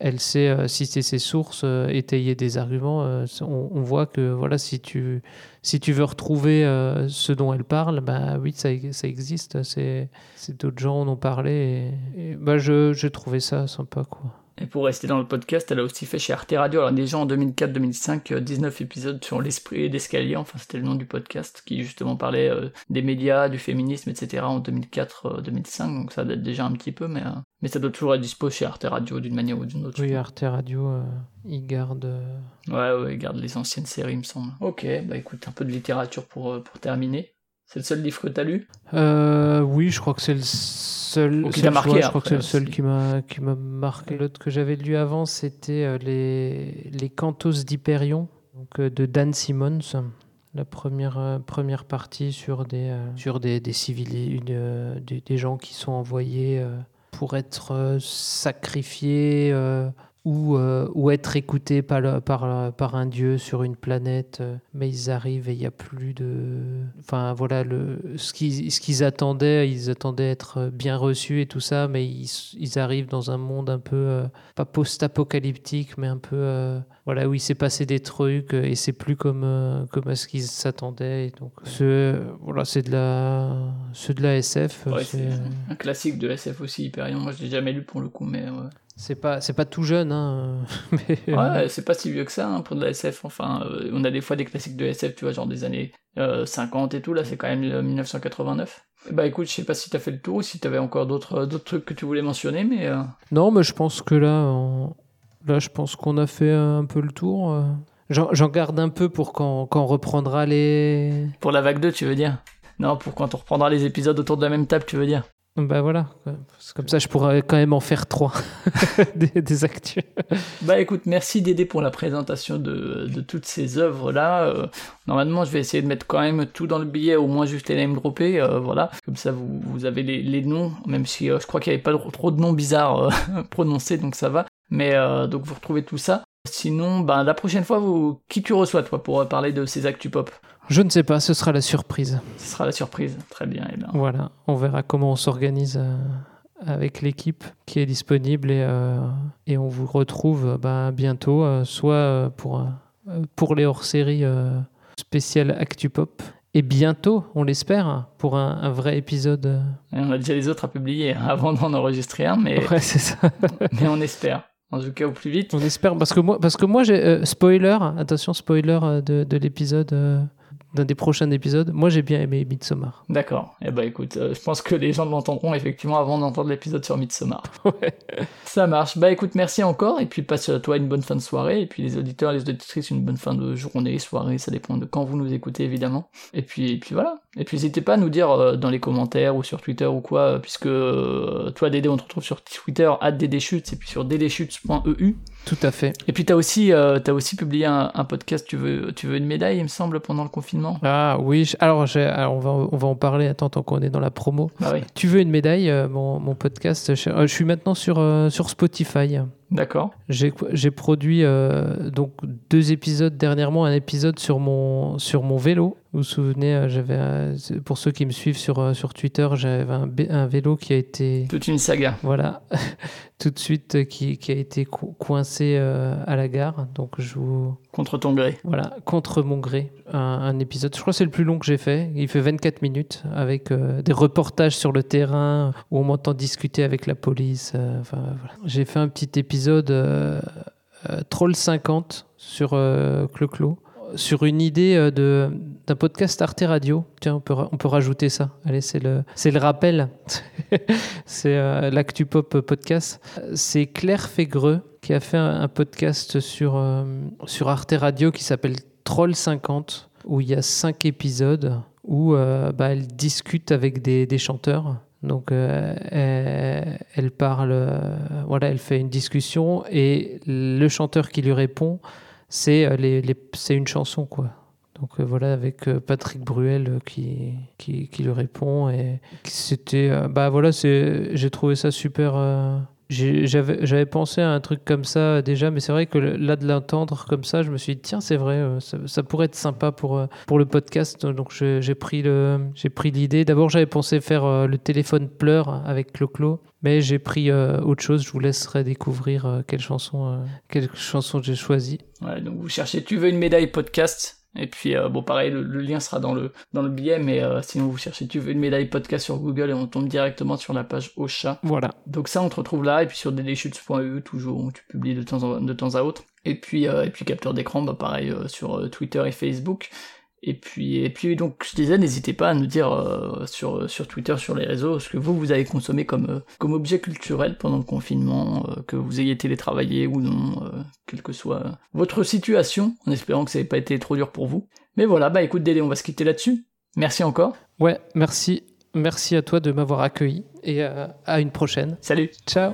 elle sait euh, citer ses sources, euh, étayer des arguments. euh, on, on voit que voilà, si tu, si tu veux retrouver euh, ce dont elle parle, bah oui, ça, ça existe. C'est, c'est d'autres gens en ont parlé. Et, et, bah, je, j'ai trouvé ça sympa, quoi. Et pour rester dans le podcast, elle a aussi fait chez Arte Radio, alors déjà en 2004-2005, euh, 19 épisodes sur l'esprit d'escalier, enfin c'était le nom du podcast, qui justement parlait euh, des médias, du féminisme, etc. en 2004-2005, donc ça date déjà un petit peu, mais, euh, mais ça doit toujours être dispo chez Arte Radio d'une manière ou d'une autre. Oui, Arte Radio, euh, il garde. euh, Ouais, ouais, garde les anciennes séries, il me semble. Ok, bah écoute, un peu de littérature pour, euh, pour terminer. C'est le seul livre que t'as lu? Euh, oui, je crois que c'est le seul. Ou qui seul t'a marqué choix, je crois que c'est après le seul aussi. qui m'a qui m'a marqué. L'autre que j'avais lu avant, c'était euh, les les Cantos d'Hyperion, donc euh, de Dan Simmons. La première euh, première partie sur des euh, sur des des civils, des, des gens qui sont envoyés pour être sacrifiés. Ou, euh, ou être écoutés par, un dieu sur une planète, euh, mais ils arrivent et il n'y a plus de... Enfin voilà, le, ce qu'ils attendaient, ils attendaient être bien reçus et tout ça, mais ils, ils arrivent dans un monde un peu, euh, pas post-apocalyptique, mais un peu... euh, voilà, où il s'est passé des trucs et c'est plus comme, comme à ce qu'ils s'attendaient. Donc, c'est voilà, c'est de, la, c'est de la SF. Ouais, c'est- c'est un classique de SF aussi, Hyperion. Moi, je l'ai jamais lu pour le coup, mais ouais. C'est pas, c'est pas tout jeune, hein, mais, Ouais, c'est pas si vieux que ça hein, pour de la SF. Enfin, euh, on a des fois des classiques de SF, tu vois, genre des années euh, 50 et tout. Là, c'est quand même euh, 1989. Bah écoute, je sais pas si t'as fait le tour ou si t'avais encore d'autres euh, d'autres trucs que tu voulais mentionner, mais euh, Non, mais je pense que là, on- là, je pense qu'on a fait un peu le tour. euh. J'en j'en garde un peu pour quand, quand on reprendra les. pour la vague 2, tu veux dire? Non, pour quand on reprendra les épisodes autour de la même table, tu veux dire? Bah voilà. Comme ça, je pourrais quand même en faire trois des, des actus. Bah écoute, merci Dédé pour la présentation de, de toutes ces œuvres-là. Euh, normalement, je vais essayer de mettre quand même tout dans le billet, au moins juste les name droppés, euh, voilà. Comme ça, vous, vous avez les, les noms, même si euh, je crois qu'il n'y avait pas trop- trop de noms bizarres prononcés, donc ça va. Mais donc vous retrouvez tout ça. Sinon, bah, la prochaine fois, vous, qui tu reçois, toi, pour parler de ces actus pop? Je ne sais pas, ce sera la surprise. Ce sera la surprise. Très bien, et bien. Voilà, on verra comment on s'organise euh, avec l'équipe qui est disponible et, euh, et on vous retrouve euh, bah, bientôt, euh, soit pour, euh, pour les hors-séries spéciales ActuPop et bientôt, on l'espère, pour un, un vrai épisode. Et on a déjà les autres à publier hein, avant d'en enregistrer un, mais, Ouais, c'est ça. mais on espère. En tout cas, au plus vite. On espère parce que moi, parce que moi, j'ai spoiler. Attention, spoiler de, de l'épisode d'un des prochains épisodes. Moi, j'ai bien aimé Midsommar. D'accord. Eh ben écoute, euh, je pense que les gens l'entendront effectivement avant d'entendre l'épisode sur Midsommar. Ouais. Ça marche. Bah écoute, merci encore et puis passe euh, toi une bonne fin de soirée et puis les auditeurs, les auditrices une bonne fin de journée, soirée, ça dépend de quand vous nous écoutez évidemment. Et puis, et puis voilà. Et puis n'hésitez pas à nous dire euh, dans les commentaires ou sur Twitter ou quoi, euh, puisque euh, toi Dédé on te retrouve sur Twitter @ddchutes et puis sur ddchutes.eu. Tout à fait. Et puis t'as aussi euh, t'as aussi publié un, un podcast. Tu veux tu veux une médaille il me semble pendant le confinement. Ah oui. Alors, alors, on va on va en parler. Attends, tant qu'on est dans la promo. Bah oui. Tu veux une médaille euh, mon, mon podcast je, euh, je suis maintenant sur sur Spotify. D'accord. J'ai produit euh, donc deux épisodes dernièrement, un épisode sur mon sur mon vélo. Vous vous souvenez, euh, j'avais euh, pour ceux qui me suivent sur sur Twitter, j'avais un, vélo qui a été Toute une saga. voilà tout de suite qui, qui a été co- coincé euh, à la gare. Donc je vous Contre ton gré. voilà contre mon gré un, épisode. Je crois que c'est le plus long que j'ai fait. Il fait 24 minutes avec euh, des reportages sur le terrain où on m'entend discuter avec la police. euh, enfin voilà. J'ai fait un petit épisode euh, Troll 50 sur Clo-Clo sur une idée de d'un podcast Arte Radio. Tiens, on peut, on peut rajouter ça. Allez, c'est le, c'est le rappel. c'est l'Actu Pop podcast. C'est Claire Fégreux qui a fait un, podcast sur, euh, sur Arte Radio qui s'appelle Troll 50, où il y a cinq épisodes où euh, bah, elle discute avec des, chanteurs. Donc euh, elle, parle, voilà, elle fait une discussion et le chanteur qui lui répond, c'est les, les- une chanson quoi. Donc voilà, avec Patrick Bruel qui, qui, qui lui répond et c'était, bah voilà, j'ai trouvé ça super. J'avais, pensé à un truc comme ça déjà, mais c'est vrai que là de l'entendre comme ça, je me suis dit tiens c'est vrai, euh, ça, pourrait être sympa pour euh, pour le podcast. Donc j'ai pris le, j'ai pris l'idée. D'abord j'avais pensé faire euh, le téléphone pleure avec Clo-Clo, mais j'ai pris autre chose. Je vous laisserai découvrir quelle chanson, quelle chanson j'ai choisi. Ouais, donc vous cherchez Tu veux une médaille podcast? Et puis euh, bon pareil le, le lien sera dans le dans le billet mais euh, sinon vous cherchez Tu veux une médaille podcast sur Google et on tombe directement sur la page Ocha. Voilà. Donc ça on te retrouve là et puis sur ddchutes.eu toujours où tu publies de temps en, de temps à autre. Et puis euh, et puis capteur d'écran bah pareil euh, sur euh, Twitter et Facebook. Et puis et puis donc je disais n'hésitez pas à nous dire euh, sur sur Twitter sur les réseaux ce que vous vous avez consommé comme euh, comme objet culturel pendant le confinement euh, que vous ayez télétravaillé ou non euh, quelle que soit euh, votre situation en espérant que ça n'ait pas été trop dur pour vous. Mais voilà bah écoute Dédé on va se quitter là-dessus. Merci encore. Ouais, merci. Merci à toi de m'avoir accueilli et euh, à une prochaine. Salut. Ciao.